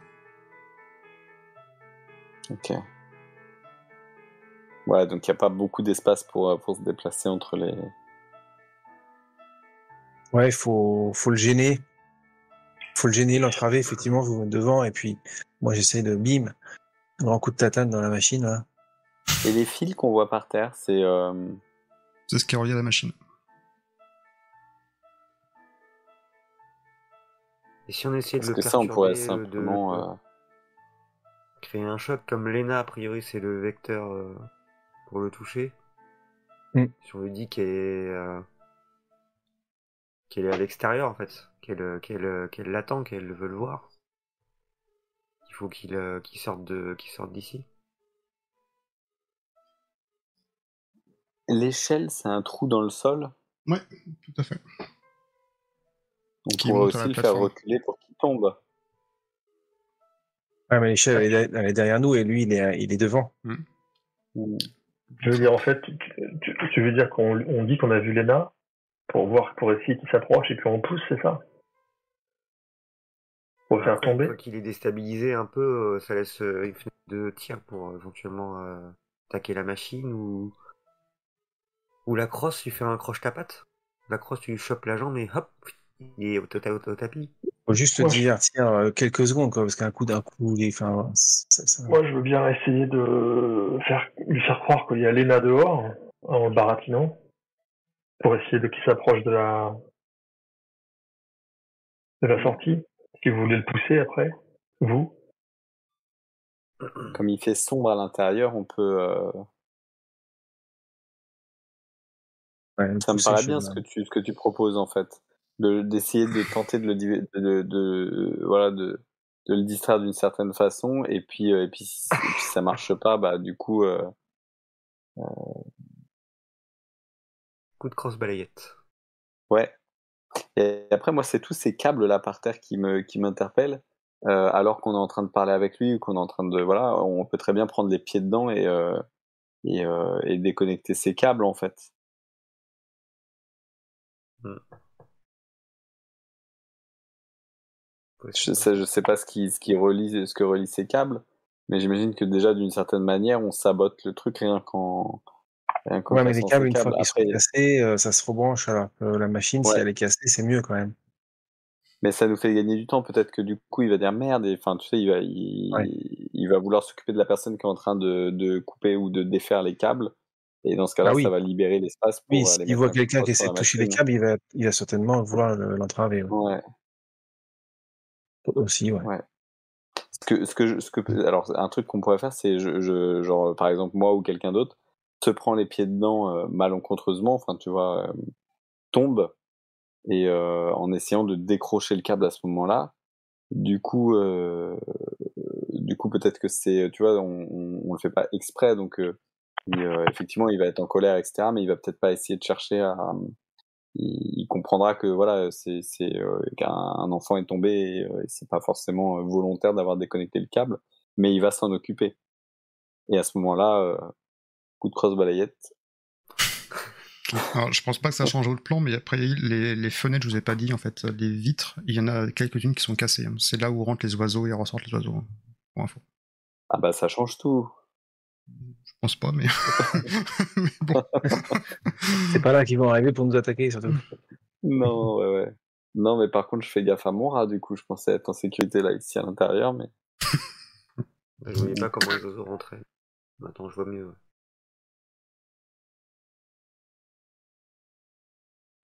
Ok. Ouais, donc il n'y a pas beaucoup d'espace pour, euh, pour se déplacer entre les. Ouais, il faut, faut le gêner. faut le gêner, l'entraver, effectivement, vous devant, et puis moi j'essaie de bim, un grand coup de tatane dans la machine, là. Et les fils qu'on voit par terre, c'est. euh, C'est ce qui est relié à la machine. Et si on essayait de le que ça, on pourrait perturber, euh, simplement. de euh, créer un choc comme Lena, a priori, c'est le vecteur euh, pour le toucher. Mm. Si on lui dit qu'elle est, euh, qu'elle est à l'extérieur, en fait, qu'elle qu'elle qu'elle l'attend, qu'elle veut le voir, il faut qu'il euh, qu'il sorte de qu'il sorte d'ici. L'échelle, c'est un trou dans le sol? Ouais, tout à fait. On Qui pourrait monte à aussi la le faire plateforme. reculer pour qu'il tombe. Ouais, mais l'échelle, elle, est derrière- elle est derrière nous, et lui, il est, il est devant. Je veux dire, en fait, tu, tu- tu veux dire qu'on on dit qu'on a vu Lena pour voir, pour essayer qu'il s'approche et puis on pousse, c'est ça? Pour le faire Après, une tomber fois qu'il est déstabilisé un peu, euh, ça laisse euh, une fenêtre de tir pour euh, éventuellement euh, attaquer la machine ou ou la crosse, lui faire un croche ta patte. La crosse, tu lui chopes la jambe et hop, il est au, au- au- au tapis. Faut juste Ouais. divertir euh, quelques secondes, quoi, parce qu'un coup d'un coup, il est, enfin, ça, ça- Moi, je veux bien essayer de faire, lui faire croire qu'il y a Lena dehors, en le baratinant, pour essayer de qu'il s'approche de la, de la sortie. Si vous voulez le pousser après, vous. Comme il fait sombre à l'intérieur, on peut. euh, ouais, Ça me paraît bien ce que tu, ce que tu proposes en fait. De- D'essayer de tenter de le, de, de, voilà, de, de le distraire d'une certaine façon et puis, euh, et puis, si, et puis ça marche pas, bah du coup. euh, Coup de crosse balayette. Ouais. Et après, moi, c'est tous ces câbles là par terre qui me qui m'interpellent. Euh, alors qu'on est en train de parler avec lui ou qu'on est en train de voilà, on peut très bien prendre les pieds dedans et euh, et, euh, et déconnecter ces câbles en fait. Je sais, je sais pas ce qui ce qui relie ce que relie ces câbles, mais j'imagine que déjà d'une certaine manière, on sabote le truc rien qu'en rien qu'en Ouais, mais les câbles, une fois qu'ils sont cassés, euh, ça se rebranche, alors la machine, si elle est cassée, c'est mieux quand même. Mais ça nous fait gagner du temps. Peut-être que du coup, il va dire merde. Et enfin, tu sais, il va, il, Ouais. il va vouloir s'occuper de la personne qui est en train de, de couper ou de défaire les câbles. Et dans ce cas-là, Ah oui. ça va libérer l'espace pour Oui, aller s'il voit quelqu'un qui essaie de toucher les câbles, il va, il va certainement vouloir le- l'entraver. ouais. Ouais. Aussi, ouais. Ouais. Ce que, ce que, je- ce que, alors, un truc qu'on pourrait faire, c'est, je, je- genre, par exemple, moi ou quelqu'un d'autre, se prend les pieds dedans euh, malencontreusement, enfin, tu vois, euh, tombe, et euh, en essayant de décrocher le câble à ce moment-là. Du coup, du coup, peut-être que c'est, tu vois, on, on, on le fait pas exprès, donc il, effectivement, il va être en colère, etc. Mais il va peut-être pas essayer de chercher à, il, il comprendra que voilà, c'est euh, qu'un un enfant est tombé et, euh, et c'est pas forcément euh, volontaire d'avoir déconnecté le câble, mais il va s'en occuper. Et à ce moment-là, euh, coup de crosse balayette. Alors, je pense pas que ça change le plan, mais après, les, les fenêtres, je vous ai pas dit, en fait, les vitres, il y en a quelques-unes qui sont cassées. hein. C'est là où rentrent les oiseaux et ressortent les oiseaux. hein, Pour info. Ah bah ça change tout. Pense pas, mais. mais bon. C'est pas là qu'ils vont arriver pour nous attaquer, surtout. Non, ouais, ouais. Non, mais par contre, je fais gaffe à mon rat, du coup, je pensais être en sécurité là, ici à l'intérieur, mais Je voyais pas comment les oiseaux rentraient. Maintenant, je vois mieux.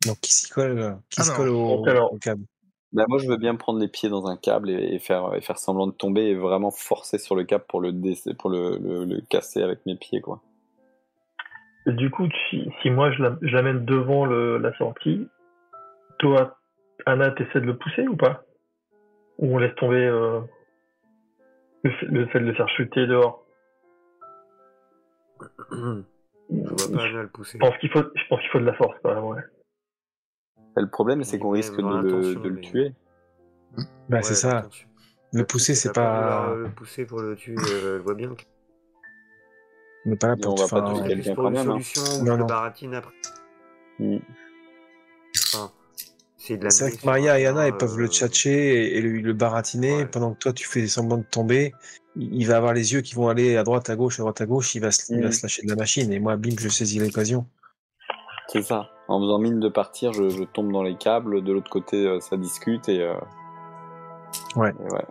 Donc, qui s'y colle, euh, qui se Alors, colle au, alors- au câble? Bah, moi, je veux bien prendre les pieds dans un câble et, et faire, et faire semblant de tomber et vraiment forcer sur le câble pour le, pour le, le, le casser avec mes pieds, quoi. Du coup, si, si moi je la- je l'amène devant le, la sortie, toi, Anna, t'essaies de le pousser ou pas? Ou on laisse tomber euh, le, fait, le fait de le faire chuter dehors? Je vois pas Anna le pousser. Je pense qu'il faut, je pense qu'il faut de la force quand même, ouais. Et le problème, c'est qu'on risque de le, l'intention, de le mais- tuer. Bah, Ouais, c'est ça. Le pousser, c'est pas. le pousser pour le tuer, euh, elle voit bien. n'est pas là pour on va faire pas tuer quelqu'un quand même, hein. solution ou Non, je le non. baratine après. Mm. Enfin, c'est de la C'est vrai que Maria et Anna, elles peuvent le tchatcher et, et le, le baratiner Ouais. pendant que toi, tu fais semblant de tomber. Il, il va avoir les yeux qui vont aller à droite, à gauche, à droite, à gauche. Il va se, il va Mm. se lâcher de la machine. Et moi, bim, je saisis l'occasion. C'est ça. En faisant mine de partir, je, je tombe dans les câbles. De l'autre côté, euh, ça discute et, euh, Ouais. et ouais.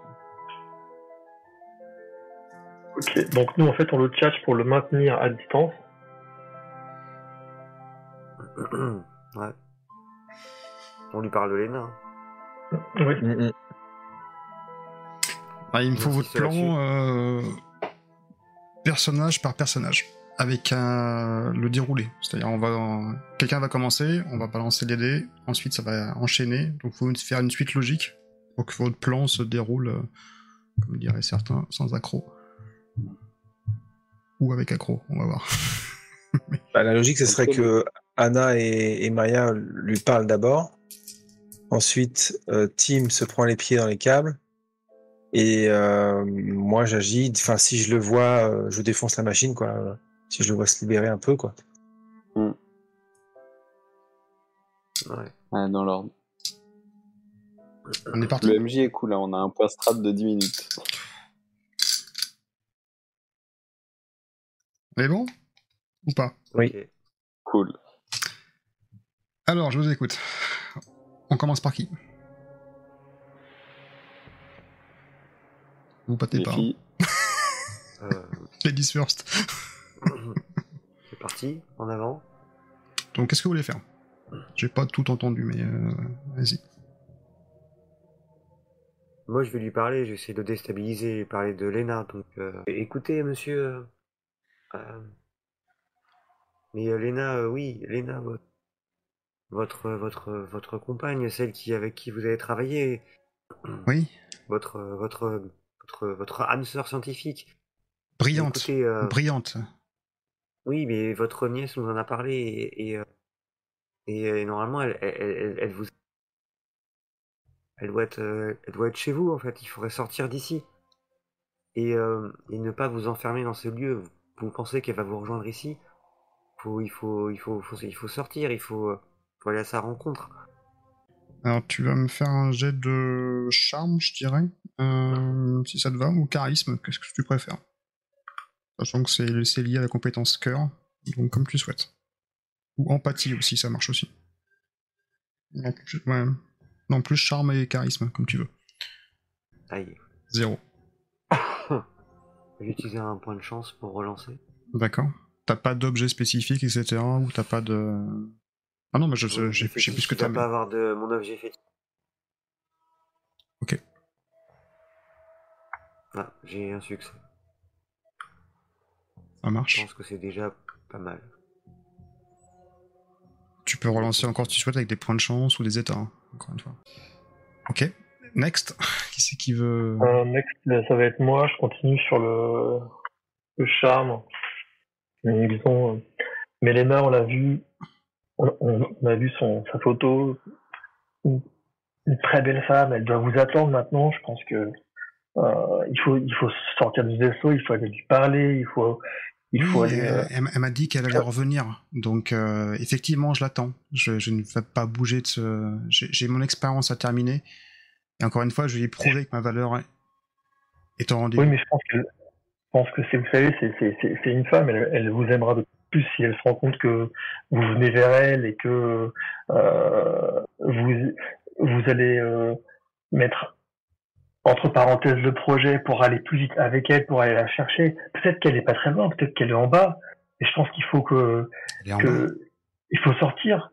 Ok, donc nous en fait on le tchatche pour le maintenir à distance. ouais. On lui parle de Lena. hein. Oui. Mm, mm. Ah, il me faut votre plan euh, personnage par personnage, avec le déroulé. C'est-à-dire, quelqu'un va commencer, on va balancer les dés, ensuite ça va enchaîner. Donc, faut faire une suite logique pour que votre plan se déroule, euh, comme diraient certains, sans accro. Ou avec accro, on va voir. Bah, la logique, ce serait que Anna et, et Maya lui parlent d'abord. Ensuite, euh, Tim se prend les pieds dans les câbles. Et euh, moi, j'agis. Enfin, si je le vois, je défonce la machine, quoi. Si je le vois se libérer un peu, quoi. Ouais. Ouais, dans l'ordre. On est parti. Le MJ est cool, hein, on a un point strat de 10 minutes. On est bon? Ou pas? Oui. Cool. Alors, je vous écoute. On commence par qui? Vous pâtez Les pas. hein. Euh, Ladies first. C'est parti, en avant. Donc, qu'est-ce que vous voulez faire? J'ai pas tout entendu, mais euh, vas-y. Moi, je vais lui parler, je vais essayer de déstabiliser, parler de Lena. Donc, euh, écoutez, monsieur. euh, mais Lena, oui, Lena, votre, votre, votre, votre compagne, celle qui avec qui vous avez travaillé, Oui votre, votre, votre, votre âme sœur scientifique. Brillante. Écoutez, Brillante. Oui, mais votre nièce nous en a parlé et, et, euh, et, euh, normalement, elle, elle, elle, elle vous, elle doit être, euh, elle doit être chez vous en fait. Il faudrait sortir d'ici et, euh, et ne pas vous enfermer dans ce lieu. Vous pensez qu'elle va vous rejoindre ici? Faut, il faut, il faut, faut- il faut sortir. Il faut, faut aller à sa rencontre. Alors, tu vas me faire un jet de charme, je dirais. Si ça te va, ou charisme, qu'est-ce que tu préfères? Sachant que c'est lié à la compétence cœur, donc comme tu souhaites. Ou empathie aussi, ça marche aussi. Non, plus, ouais. non, plus charme et charisme, comme tu veux. Aïe. Zéro. J'ai utilisé un point de chance pour relancer. D'accord. T'as pas d'objet spécifique, etc. Ou t'as pas de. Ah non, mais je je- je j'ai plus ce que t'as. pas mais- avoir de mon objet fait. Ah, j'ai un succès. Ça Je marche. pense que c'est déjà pas mal. Tu peux relancer encore si tu souhaites avec des points de chance ou des états, hein, encore une fois. Ok. Next. Qui c'est qui veut. Euh, next, là, ça va être moi. Je continue sur le, le charme. Mais disons, euh, Mélena, on l'a vu, on, on- on a vu son, sa photo. Une, une très belle femme. Elle doit vous attendre maintenant. Je pense que euh, il faut, il faut sortir du vaisseau. Il faut aller lui parler. Il faut, il faut Oui, aller. euh, euh, elle, elle m'a dit qu'elle allait revenir. Donc, euh, effectivement, je l'attends. Je, je ne vais pas bouger de ce. J'ai mon expérience à terminer. Et encore une fois, je lui ai prouvé que ma valeur est- en rendez-vous. Oui, mais je pense que, je pense que c'est, vous savez, c'est, c'est, c'est, c'est une femme, elle, elle vous aimera de plus si elle se rend compte que vous venez vers elle et que euh, vous, vous allez euh, mettre entre parenthèses le projet pour aller plus vite avec elle, pour aller la chercher. Peut-être qu'elle est pas très loin, peut-être qu'elle est en bas. Et je pense qu'il faut que, il faut sortir.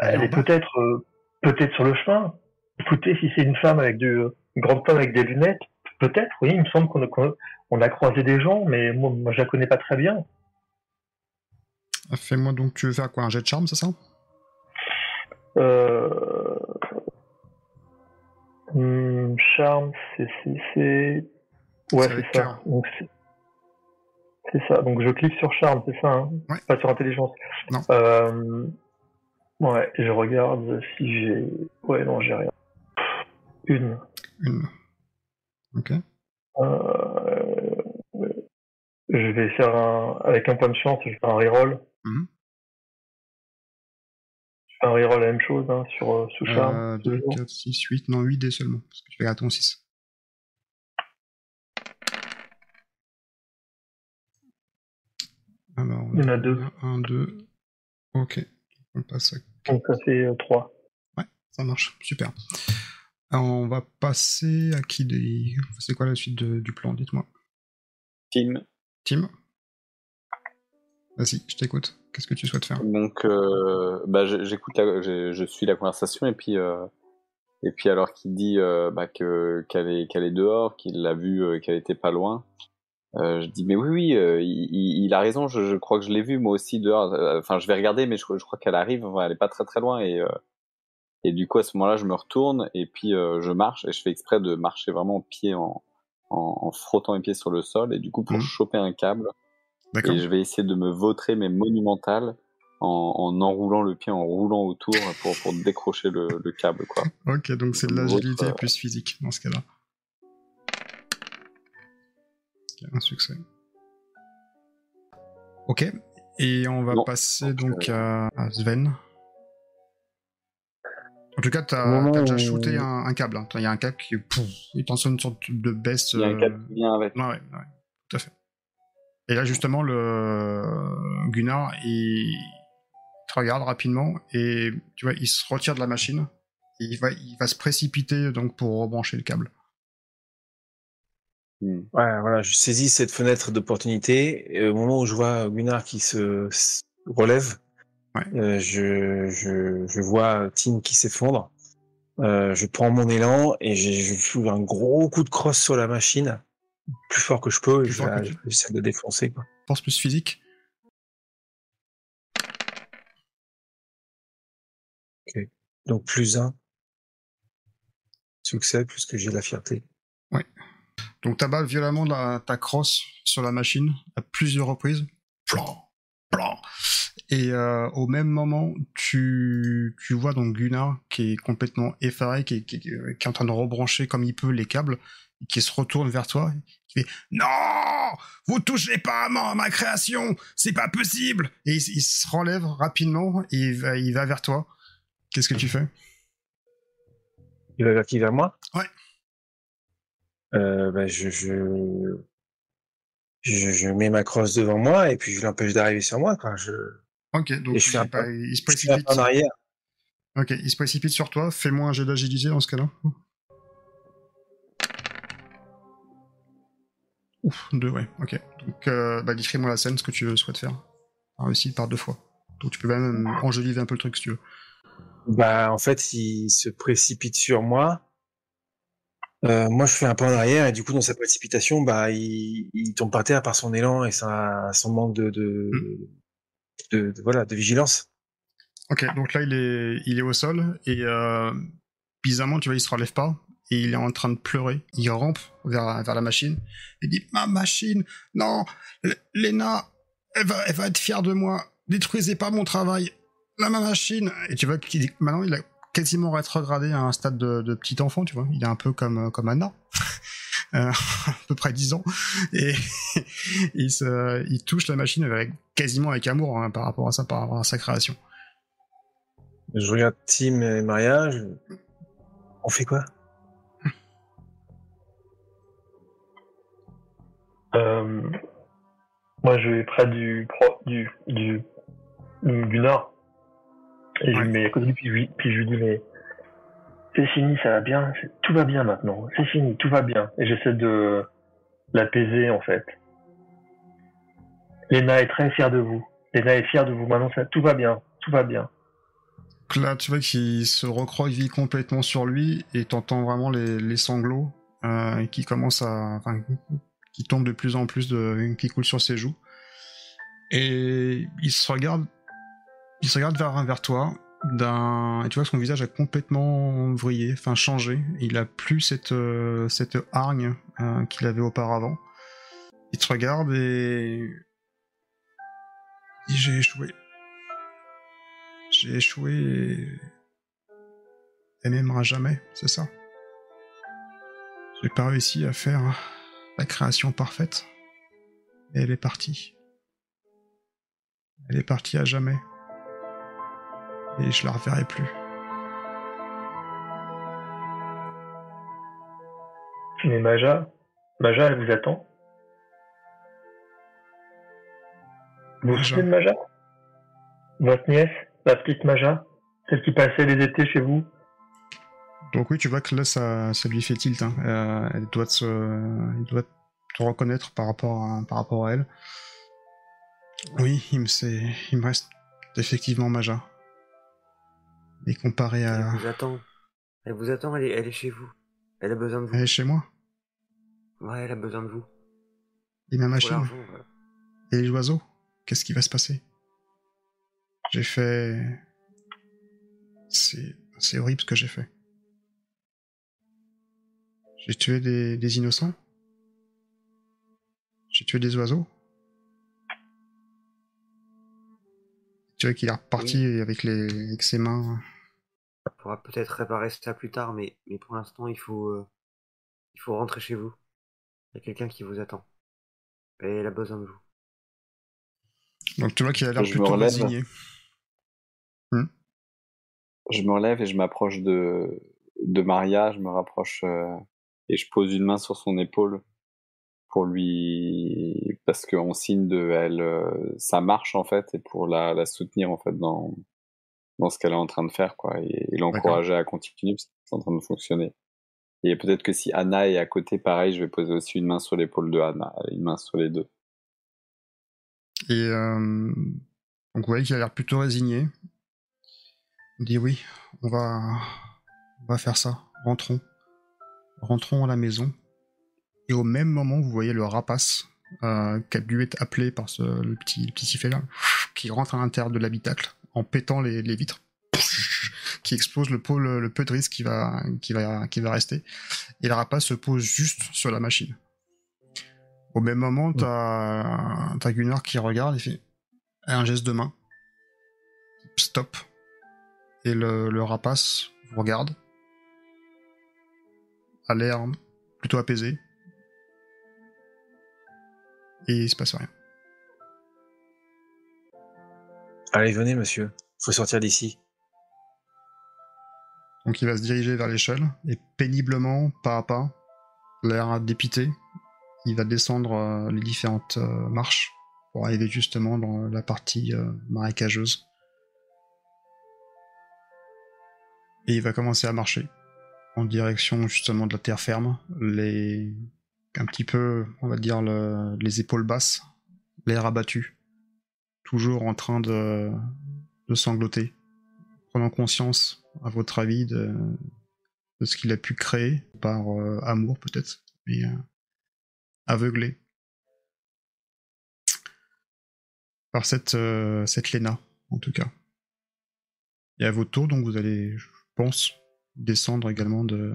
Elle est Elle peut-être euh, peut-être sur le chemin. Écoutez, si c'est une femme avec du, une grande femme avec des lunettes, peut-être. Oui, il me semble qu'on a, qu'on- on a croisé des gens, mais moi, moi je la connais pas très bien. Fais-moi donc, tu veux faire quoi Un jet de charme, c'est ça? Euh... hum, charme, c'est ouais C'est ça. c'est ça. Donc je clique sur charme, c'est ça. Hein Ouais. Pas sur intelligence. Non. Euh... Ouais, je regarde si j'ai. Ouais, non, j'ai rien. Une. Une. Ok. Euh, Je vais faire un, avec un point de chance, je fais un reroll. Fais un reroll la même chose, hein, sur, euh, sous charme. Euh, toujours. 2, 4, 6, 8, non, 8 dés seulement. Parce que tu fais à ton 6. Alors, Il y en a deux. 1, 2. Ok. On passe à Donc ça fait euh, trois. Ça marche, super. Alors, on va passer à qui des... C'est quoi la suite de- du plan Dites-moi. Tim. Tim Vas-y, je t'écoute. Qu'est-ce que tu souhaites faire? Donc, euh, bah, j'écoute, je, je suis la conversation et puis, euh, et puis alors qu'il dit euh, bah, que qu'elle est, qu'elle est dehors, qu'il l'a vu, qu'elle était pas loin. je dis mais oui oui, il, a raison. Je, je crois que je l'ai vu moi aussi dehors. Enfin, je vais regarder, mais je, je crois qu'elle arrive. Enfin, elle est pas très très loin et et du coup à ce moment-là, je me retourne et puis je marche et je fais exprès de marcher vraiment pied en, en, en frottant les pieds sur le sol et du coup pour Mhm. choper un câble. D'accord. Et je vais essayer de me vautrer, mais monumental, en, en enroulant le pied, en roulant autour pour, pour décrocher le, le câble, quoi. Ok, donc c'est de l'agilité euh, plus physique dans ce cas-là. Un succès. Ok, et on va passer donc, donc à, à Sven. En tout cas, t'as t'as déjà shooté un, un câble. hein. Il y a un câble qui, pouf, il t'en sonne une sorte de baisse. Il y a un euh, câble qui vient avec. Ouais, ouais, ouais, tout à fait. Et là, justement, le Gunnar, il te regarde rapidement et tu vois, il se retire de la machine. Et il va, il va se précipiter donc pour rebrancher le câble. Hmm. Ouais, voilà, je saisis cette fenêtre d'opportunité. Et au moment où je vois Gunnar qui se relève, Ouais. euh, je, je, je vois Tim qui s'effondre. Euh, je prends mon élan et j'ai- je fous un gros coup de crosse sur la machine, plus fort que je peux, Plus j'essaie de défoncer. Quoi. Force plus physique. Donc plus un succès, puisque j'ai la fierté. Donc t'aballes violemment la, ta crosse sur la machine à plusieurs reprises. Plan, plan. Et euh, au même moment, tu, tu vois donc Gunnar qui est complètement effaré, qui, est- qui, qui est en train de rebrancher comme il peut les câbles, qui se retourne vers toi, qui fait Non Vous touchez pas à ma, à ma création C'est pas possible Et il, il se relève rapidement et il va, il va vers toi. Qu'est-ce que tu fais? Il va vers qui? Vers moi? Ouais. Euh, bah, je, je, je, je mets ma crosse devant moi et puis je l'empêche d'arriver sur moi. Quoi. Je, Ok, donc je un pas, il se précipite. en arrière. Ok, il se précipite sur toi. Fais-moi un jet d'agilité dans ce cas-là. Ouf, deux, ouais, ok. Donc, euh, bah, décris-moi la scène, ce que tu souhaites faire. Ah, réussi par deux fois. Donc, tu peux même enjoliver un peu le truc si tu veux. Bah, en fait, il se précipite sur moi. Euh, moi, je fais un pas en arrière et du coup, dans sa précipitation, bah, il, il tombe par terre par son élan et sa, son manque de, de, de, de- voilà, de vigilance. Ok, donc là il est, il est au sol et euh, bizarrement tu vois il se relève pas il est en train de pleurer. Il rampe vers, la machine. Il dit ma machine, non, L- Lena, elle va, elle va être fière de moi. Détruisez pas mon travail. La ma machine. Et tu vois qu'il maintenant il a quasiment rétrogradé à un stade de, de petit enfant, tu vois. Il est un peu comme comme Anna. Euh, à peu près 10 ans et il, se, il touche la machine avec quasiment avec amour hein, par rapport à ça, par rapport à sa création. Je regarde Tim et Maria. je- On fait quoi? Euh, moi, je vais près du, pro- du, du, du nord. Et je mets à côté lui, puis je, lui- puis je lui dis, mais c'est fini, ça va bien, tout va bien maintenant, c'est fini, tout va bien. Et j'essaie de l'apaiser, en fait. Léna est très fière de vous. Léna est fière de vous, maintenant, ça, tout va bien, tout va bien. Donc là, tu vois qu'il se recroqueville complètement sur lui et t'entends vraiment les, les sanglots euh, qui commencent à, enfin, qui tombent de plus en plus de, qui coulent sur ses joues. Et il se regarde, il se regarde vers vers toi d'un, et tu vois que son visage a complètement vrillé, enfin changé. Il a plus cette euh, cette hargne euh, qu'il avait auparavant. Il te regarde et j'ai échoué. J'ai échoué et... Elle m'aimera jamais, c'est ça J'ai pas réussi à faire la création parfaite. Et elle est partie. Elle est partie à jamais. Et je la reverrai plus. Mais Maja, Maja, elle vous attend? Vous vous Maja. souvenez de Maja? Votre nièce, la petite Maja Celle qui passait les étés chez vous? Donc oui, tu vois que là, ça, ça lui fait tilt. hein. Euh, elle doit se, elle doit te reconnaître par rapport à, par rapport à elle. Oui, il me, il me reste effectivement Maja. Et comparé Elle à... vous attend. Elle vous attend, elle est, elle est chez vous. Elle a besoin de vous. Elle est chez moi. Ouais, elle a besoin de vous. Et ma machine. voilà. Et les oiseaux Qu'est-ce qui va se passer? J'ai fait... C'est... C'est horrible ce que j'ai fait. J'ai tué des, des innocents J'ai tué des oiseaux Tu vois qu'il est reparti avec, les, avec ses mains. On pourra peut-être réparer ça plus tard, mais, mais pour l'instant, il faut, euh, il faut rentrer chez vous. Il y a quelqu'un qui vous attend. Et elle a besoin de vous. Donc tu vois qu'il a l'air plutôt résigné. Je me relève et je m'approche de, de Maria, je me rapproche euh, et je pose une main sur son épaule pour lui parce qu'on signe de elle euh, ça marche en fait et pour la, la soutenir en fait dans dans ce qu'elle est en train de faire quoi et, et l'encourager à continuer parce que c'est en train de fonctionner. Et peut-être que si Anna est à côté, pareil, je vais poser aussi une main sur l'épaule de Anna, une main sur les deux. Et euh, donc vous voyez qu'il a l'air plutôt résigné. Il dit oui, on va, on va faire ça. Rentrons, rentrons à la maison. Et au même moment, vous voyez le rapace euh, qui a dû être appelé par ce, le petit, le petit sifflet là, qui rentre à l'intérieur de l'habitacle en pétant les, les vitres, qui explose le, pôle, le peu de risque qui va, qui va, qui va rester. Et le rapace se pose juste sur la machine. Au même moment, t'as as Gunnar qui regarde et fait un geste de main. Stop. Et le, le rapace vous regarde. A l'air plutôt apaisé. Et il se passe rien. Allez, venez, monsieur. Faut sortir d'ici. Donc il va se diriger vers l'échelle et péniblement, pas à pas, l'air dépité, il va descendre euh, les différentes euh, marches pour arriver justement dans la partie euh, marécageuse. Et il va commencer à marcher en direction justement de la terre ferme, les un petit peu, on va dire le- les épaules basses, l'air abattu, toujours en train de, sangloter, prenant conscience, à votre avis, de, de ce qu'il a pu créer par euh, amour peut-être, mais euh, aveuglé. Par cette, euh, cette Lena, en tout cas. Et à votre tour, donc vous allez, je pense, descendre également de.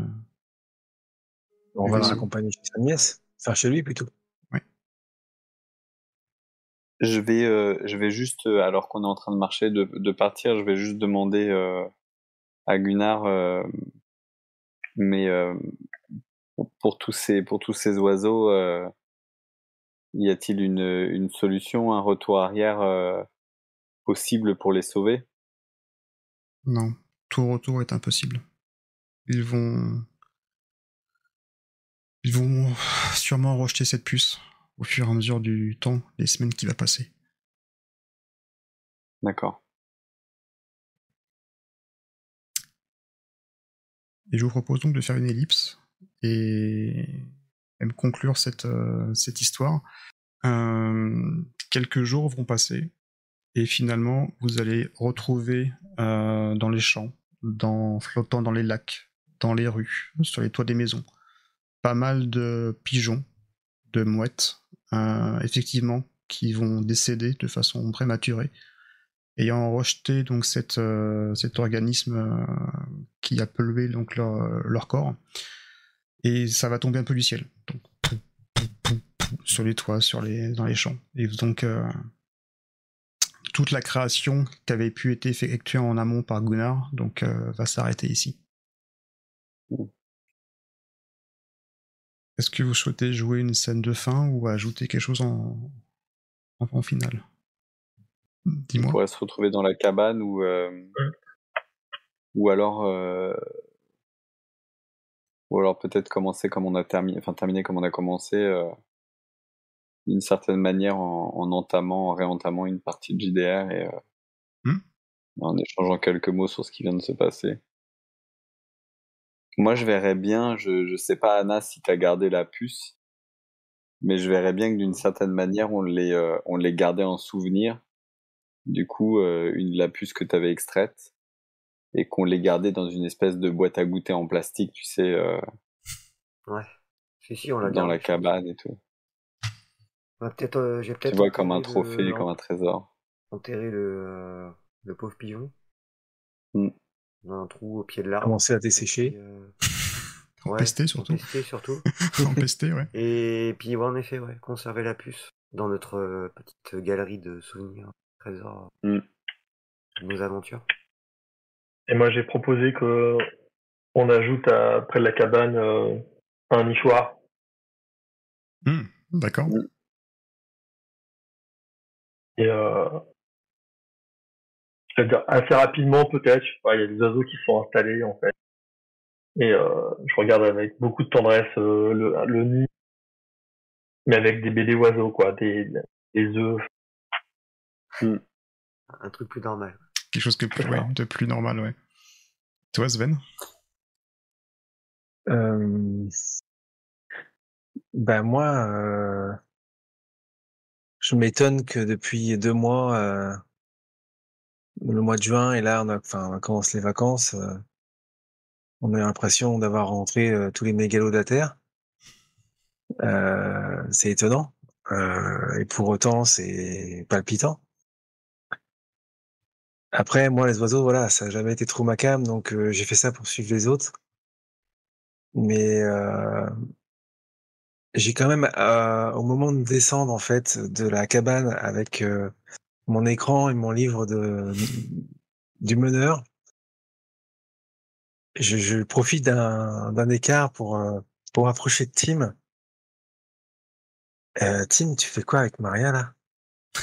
On va raccompagner chez sa nièce. Enfin, chez lui plutôt. Je vais, euh, je vais juste, euh, alors qu'on est en train de marcher, de, de partir, je vais juste demander euh, à Gunnar, euh, mais euh, pour- pour tous ces, pour tous ces oiseaux, euh, y a-t-il une, une solution, un retour arrière euh, possible pour les sauver? Non, tout retour est impossible. Ils vont. Ils vont sûrement rejeter cette puce au fur et à mesure du temps, des semaines qui va passer. D'accord. Et je vous propose donc de faire une ellipse et même conclure cette, euh, cette histoire. Euh, quelques jours vont passer et finalement vous allez retrouver euh, dans les champs, dans, flottant dans les lacs, dans les rues, sur les toits des maisons, pas mal de pigeons, de mouettes, euh, effectivement, qui vont décéder de façon prématurée, ayant rejeté donc euh, cet organisme euh, qui a pollué donc leur, corps. Et ça va tomber un peu du ciel. Sur les toits, sur les, dans les champs. Et donc, toute la création qui avait pu être effectuée en amont par Gunnar donc, va s'arrêter ici. Est-ce que vous souhaitez jouer une scène de fin ou ajouter quelque chose en, en, en finale? On Dis-moi. pourrait se retrouver dans la cabane ou, euh, ou alors, euh, ou alors peut-être commencer comme on a terminé, enfin terminer comme on a commencé, euh, d'une certaine manière en, en entamant, en réentamant une partie de JDR et euh, Hmm. en échangeant quelques mots sur ce qui vient de se passer. Moi, je verrais bien, je, je sais pas, Anna, si t'as gardé la puce, mais je verrais bien que d'une certaine manière, on les, euh, on les gardait en souvenir. Du coup, euh, une, la puce que t'avais extraite, et qu'on les gardait dans une espèce de boîte à goûter en plastique, tu sais, euh, Ouais. Si, si, on l'a dans gardé, la cabane et tout. Peut-être, euh, j'ai Tu peut-être. vois, comme un trophée, le- comme un trésor. Enterrer le, euh, le pauvre pigeon. Hmm. Dans un trou au pied de l'arbre. Commencer à dessécher. euh, Empester, ouais, surtout. empester, surtout. Empester, ouais. Et puis, ouais, en effet, ouais, conserver la puce dans notre euh, petite galerie de souvenirs, trésors, Hmm. de nos aventures. Et moi, j'ai proposé que on ajoute à, près de la cabane euh, un nichoir. Hmm, D'accord. Et euh, c'est-à-dire assez rapidement peut-être, je sais pas, il y a des oiseaux qui sont installés en fait. Et euh, je regarde avec beaucoup de tendresse euh, le, le nid, mais avec des bébés oiseaux quoi, des, des œufs. Un truc plus normal. Quelque chose que plus, ouais, de plus normal, ouais. Toi, Sven? Euh... Ben moi, euh... je m'étonne que depuis deux mois, euh, le mois de juin, et là on, a, enfin, on commence les vacances, euh, on a l'impression d'avoir rentré euh, tous les mégalodataires. Euh, c'est étonnant. Et pour autant, c'est palpitant. Après, moi, les oiseaux, voilà, ça n'a jamais été trop ma cam, donc j'ai fait ça pour suivre les autres. Mais j'ai quand même, au moment de descendre en fait de la cabane avec mon écran et mon livre de du meneur, je, je profite d'un écart pour euh, pour approcher de Tim. Euh, Tim, tu fais quoi avec Maria là?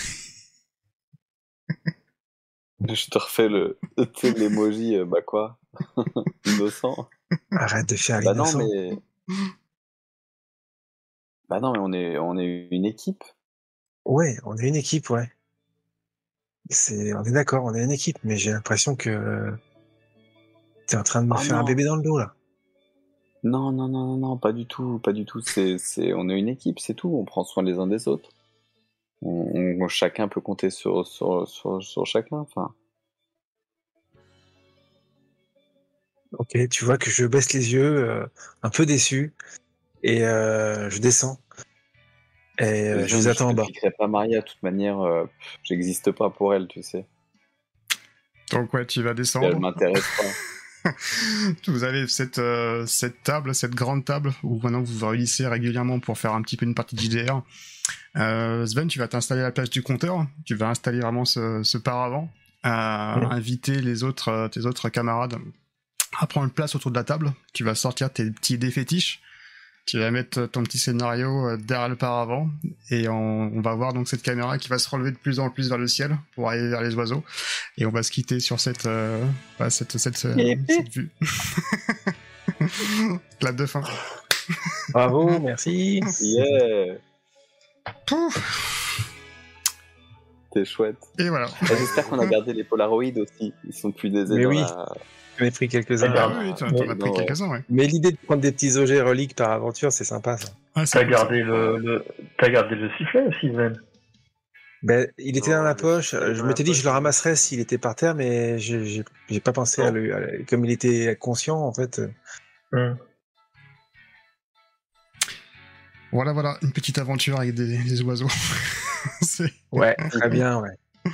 Je te refais le, l'emoji, euh, bah quoi, innocent. Arrête de faire Bah non, l'innocent. mais. Bah non, mais on est, on est une équipe. Ouais, on est une équipe, ouais. C'est, on est d'accord, on est une équipe, mais j'ai l'impression que t'es en train de me Oh faire un bébé dans le dos là. Non, non, non, non, non, pas du tout, pas du tout. C'est, c'est, on est une équipe, c'est tout. On prend soin les uns des autres. On, on- chacun peut compter sur, sur, sur, sur chacun. Enfin, Ok, tu vois que je baisse les yeux, euh, un peu déçu, et euh, je descends. Et euh, je les attends en bas. Je ne pas Maria, de toute manière, euh, j'existe pas pour elle, tu sais. Donc ouais, tu vas descendre. Elle m'intéresse pas. vous avez cette, euh, cette table, cette grande table, où maintenant vous vous réunissez régulièrement pour faire un petit peu une partie de JDR. Euh, Sven, tu vas t'installer à la place du compteur, tu vas installer vraiment ce, ce paravent, inviter les autres, tes autres camarades à prendre place autour de la table, tu vas sortir tes petits dés fétiches, tu vas mettre ton petit scénario euh, derrière le paravent, et on, on va voir donc cette caméra qui va se relever de plus en plus vers le ciel pour aller vers les oiseaux, et on va se quitter sur cette, euh, bah, cette, cette, euh, cette vue. Clap de fin. Bravo, merci. Yeah Pouf T'es chouette. Et voilà. Ah, J'espère qu'on a gardé les Polaroids aussi. Ils sont plus des Mais dans oui. la- J'en ai pris quelques-uns. Ah oui, t'en t'en as Ouais, pris non, quelques-uns, ouais. Mais l'idée de prendre des petits objets reliques par aventure, c'est sympa ça. Ah, T'as gardé le, gardé le sifflet aussi, Sven. Ben, il était dans la le poche. Je m'étais dit que je le ramasserais s'il était par terre, mais j'ai pas pensé à le, à Comme il était conscient, en fait. Hmm. Voilà, voilà, une petite aventure avec des, des oiseaux. Ouais, très bien, ouais.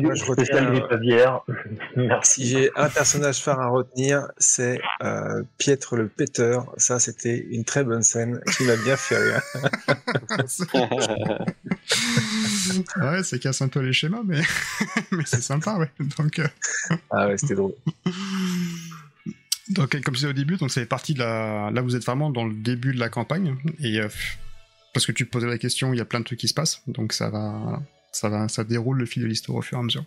Moi, je retiens, euh. Merci. Si j'ai un personnage phare à retenir, c'est euh, Pietre le Péteur. Ça, c'était une très bonne scène qui m'a bien fait rire. ouais, ça casse un peu les schémas, mais, mais c'est sympa, ouais. Donc, euh, Ah ouais, c'était drôle. donc, comme je disais au début, donc c'est parti de la. Là, vous êtes vraiment dans le début de la campagne, et euh, parce que tu te posais la question, il y a plein de trucs qui se passent, donc ça va, ça va, ça déroule le fil de l'histoire au fur et à mesure.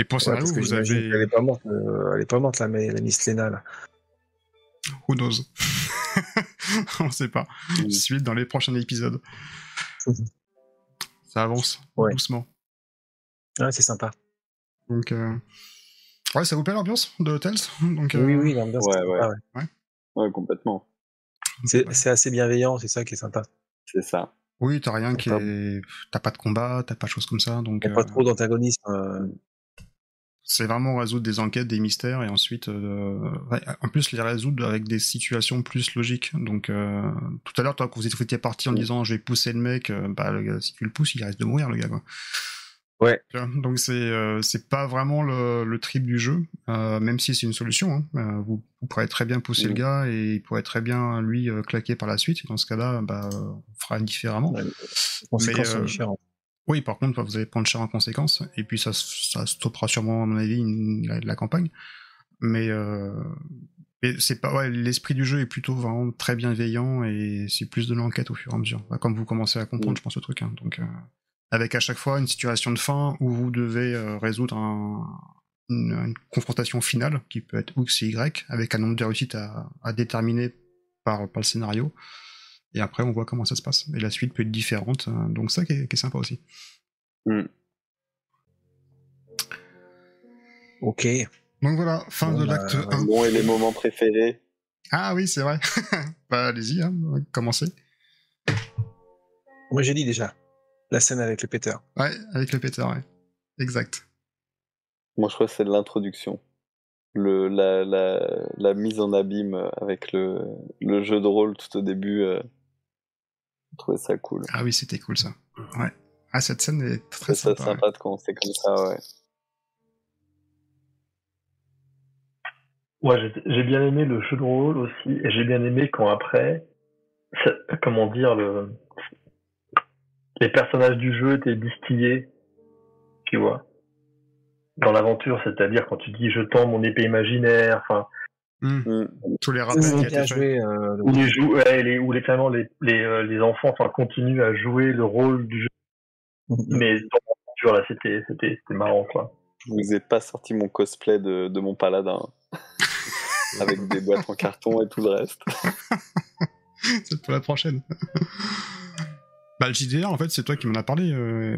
Et pour Ouais, parce que vous avez. qu'elle est pas morte, euh, elle est pas morte là, mais la Miss Lena là. Who knows? On sait pas. Mm. Suite dans les prochains épisodes. Ça avance Ouais. doucement. Ouais, c'est sympa. Donc, euh, ouais, ça vous plaît l'ambiance de Hotels Donc, euh, Oui, oui, l'ambiance. ouais, ouais. ouais. ouais, complètement. C'est c'est assez bienveillant, c'est ça qui est sympa. C'est ça. Oui, t'as rien qui Pas- est. T'as pas de combat, t'as pas de choses comme ça, donc. A pas euh, trop d'antagonisme. euh, C'est vraiment résoudre des enquêtes, des mystères, et ensuite, euh, ouais, en plus les résoudre avec des situations plus logiques. Donc, euh, tout à l'heure, toi, quand vous étiez parti en disant je vais pousser le mec, euh, bah, le gars, si tu le pousses, il risque de mourir, le gars, quoi. Ouais. Donc, c'est euh, c'est pas vraiment le, le trip du jeu, euh, même si c'est une solution. Hein. Euh, vous, vous pourrez très bien pousser Mm. le gars et il pourrait très bien, lui, euh, claquer par la suite. Et dans ce cas-là, bah, euh, on fera différemment. Ouais, Mais, euh. Oui, par contre, vous allez prendre cher en conséquence, et puis ça, ça stoppera sûrement, à mon avis, une- la, la campagne. Mais, euh, c'est pas, ouais, l'esprit du jeu est plutôt vraiment très bienveillant, et c'est plus de l'enquête au fur et à mesure. Comme vous commencez à comprendre, Mm. je pense, le truc. hein. Donc, euh, avec à chaque fois une situation de fin où vous devez euh, résoudre un- une, une confrontation finale, qui peut être X et Y, avec un nombre de réussites à, à déterminer par, par le scénario. Et après, on voit comment ça se passe. Et la suite peut être différente, euh, donc ça qui est, qui est sympa aussi. Mm. Ok. Donc voilà, fin Bon, de bah, l'acte 1. Bon, et les moments préférés Ah oui, c'est vrai. bah allez-y, hein, commencez. Moi j'ai dit déjà la scène avec le péteur. Ouais, avec le pétard, ouais. Exact. Moi, je crois que c'est l'introduction. Le, la, la, la mise en abîme avec le, le jeu de rôle tout au début. Euh, je trouvais ça cool. Ah oui, c'était cool ça. Ouais. Ah, cette scène est très C'est ça sympa. ouais. sympa de commencer comme ça, ouais. Moi, j'ai bien aimé le jeu de rôle aussi, et j'ai bien aimé quand après, ça- comment dire, le, les personnages du jeu étaient distillés, tu vois, dans l'aventure, c'est-à-dire quand tu dis je tends mon épée imaginaire, enfin, Hmm. Mm. Tous les rappels qui étaient faits. joué. euh, le- où les jou ouais, les, où les, finalement, les, les, euh, les enfants, continuent à jouer le rôle du jeu, mais dans l'aventure, là, c'était, c'était, c'était marrant, quoi. Je vous ai pas sorti mon cosplay de, de mon paladin. avec des boîtes en carton et tout le reste. c'est pour la prochaine. bah, le JDR, en fait, c'est toi qui m'en as parlé, euh,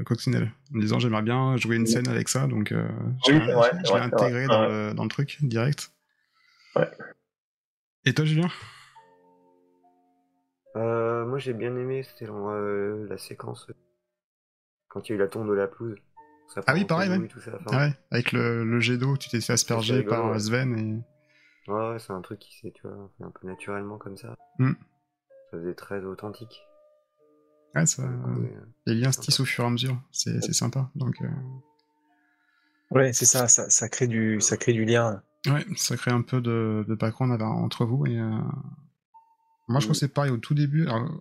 euh, Coccinelle. En me disant, j'aimerais bien jouer une scène avec ça, donc euh, je Oui, je c'est intégré dans, Ouais. le, dans le truc, direct. Ouais. Et toi, Julien? Euh, moi j'ai bien aimé, c'était dans, euh, la séquence quand il y a eu la tombe de la pelouse. Ça Ah oui, pareil, couille ouais. Tout ça. Enfin, Ah ouais, avec le, le jet d'eau, tu t'es fait asperger rigolo, par ouais. Sven et. Ouais, ouais, c'est un truc qui s'est, tu vois, fait un peu naturellement comme ça. Hmm. Ça faisait très authentique. Ouais, ça. Euh, Les liens se tissent au fur et à mesure. C'est sympa. Donc, euh, Ouais, c'est ça, ça, ça crée du, ça crée du lien. ouais, ça crée un peu de, de background avec- entre vous. Et, euh, Moi, je crois que c'est pareil au tout début. Alors, alors,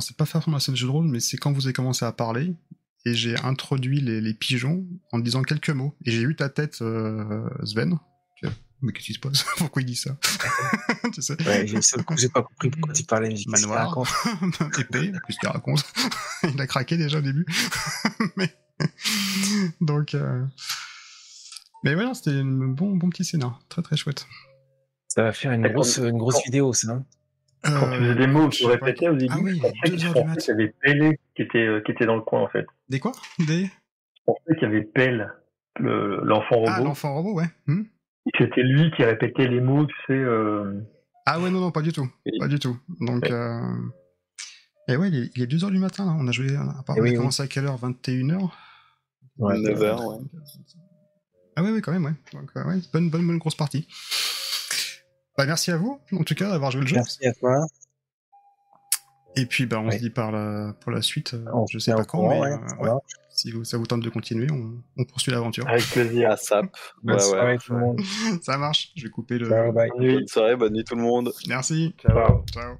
c'est pas forcément la scène de jeu de rôle, mais c'est quand vous avez commencé à parler. Et j'ai introduit les, les pigeons en disant quelques mots. Et j'ai eu ta tête, euh, Sven. Mais qu'est-ce qui se passe Pourquoi il dit ça Tu sais Ouais, j'ai, pas compris pourquoi tu parlais. qu'il Manoir. épée, qu'est-ce qu'il raconte Il a craqué déjà au début. Mais... Donc, euh... mais voilà, c'était un bon, bon petit scénar, très très chouette. Ça va faire une grosse, une grosse vidéo, ça. hein. Quand tu Euh, faisais des mots, je tu répétais au début. Ah oui, je pensais deux que- heures je du pensais mat. qu'il y avait Pelle qui était, euh, qui était dans le coin, en fait. Des quoi? Des Je pensais qu'il y avait Pelle, le- l'enfant Ah, robot. l'enfant robot, ouais. Hmm C'était lui qui répétait les mots, tu sais. euh, ah ouais, non, non, pas du tout. Pas du tout. Donc, Ouais. euh... et ouais, il est, il est 2h du matin, là. On a joué, à part, Eh on a oui. commencé à quelle heure? 21h Ouais. 9 heures, ouais. Ah ouais, ouais, quand même, ouais. Donc, euh, ouais, bonne, bonne, bonne grosse partie. Bah, merci à vous, en tout cas, d'avoir joué le jeu. Merci à toi. Et puis, bah, on Ouais. se dit par la, pour la suite. On je sais pas quand, courant, mais ouais, euh, ouais. Si vous- ça vous tente de continuer, on, on poursuit l'aventure. Avec plaisir. À SAP. Bonne Ouais, soirée, ouais. tout le monde. ça marche, je vais couper le. Ciao, bye. Bonne soirée, bonne nuit tout le monde. Merci. Ciao. Ciao.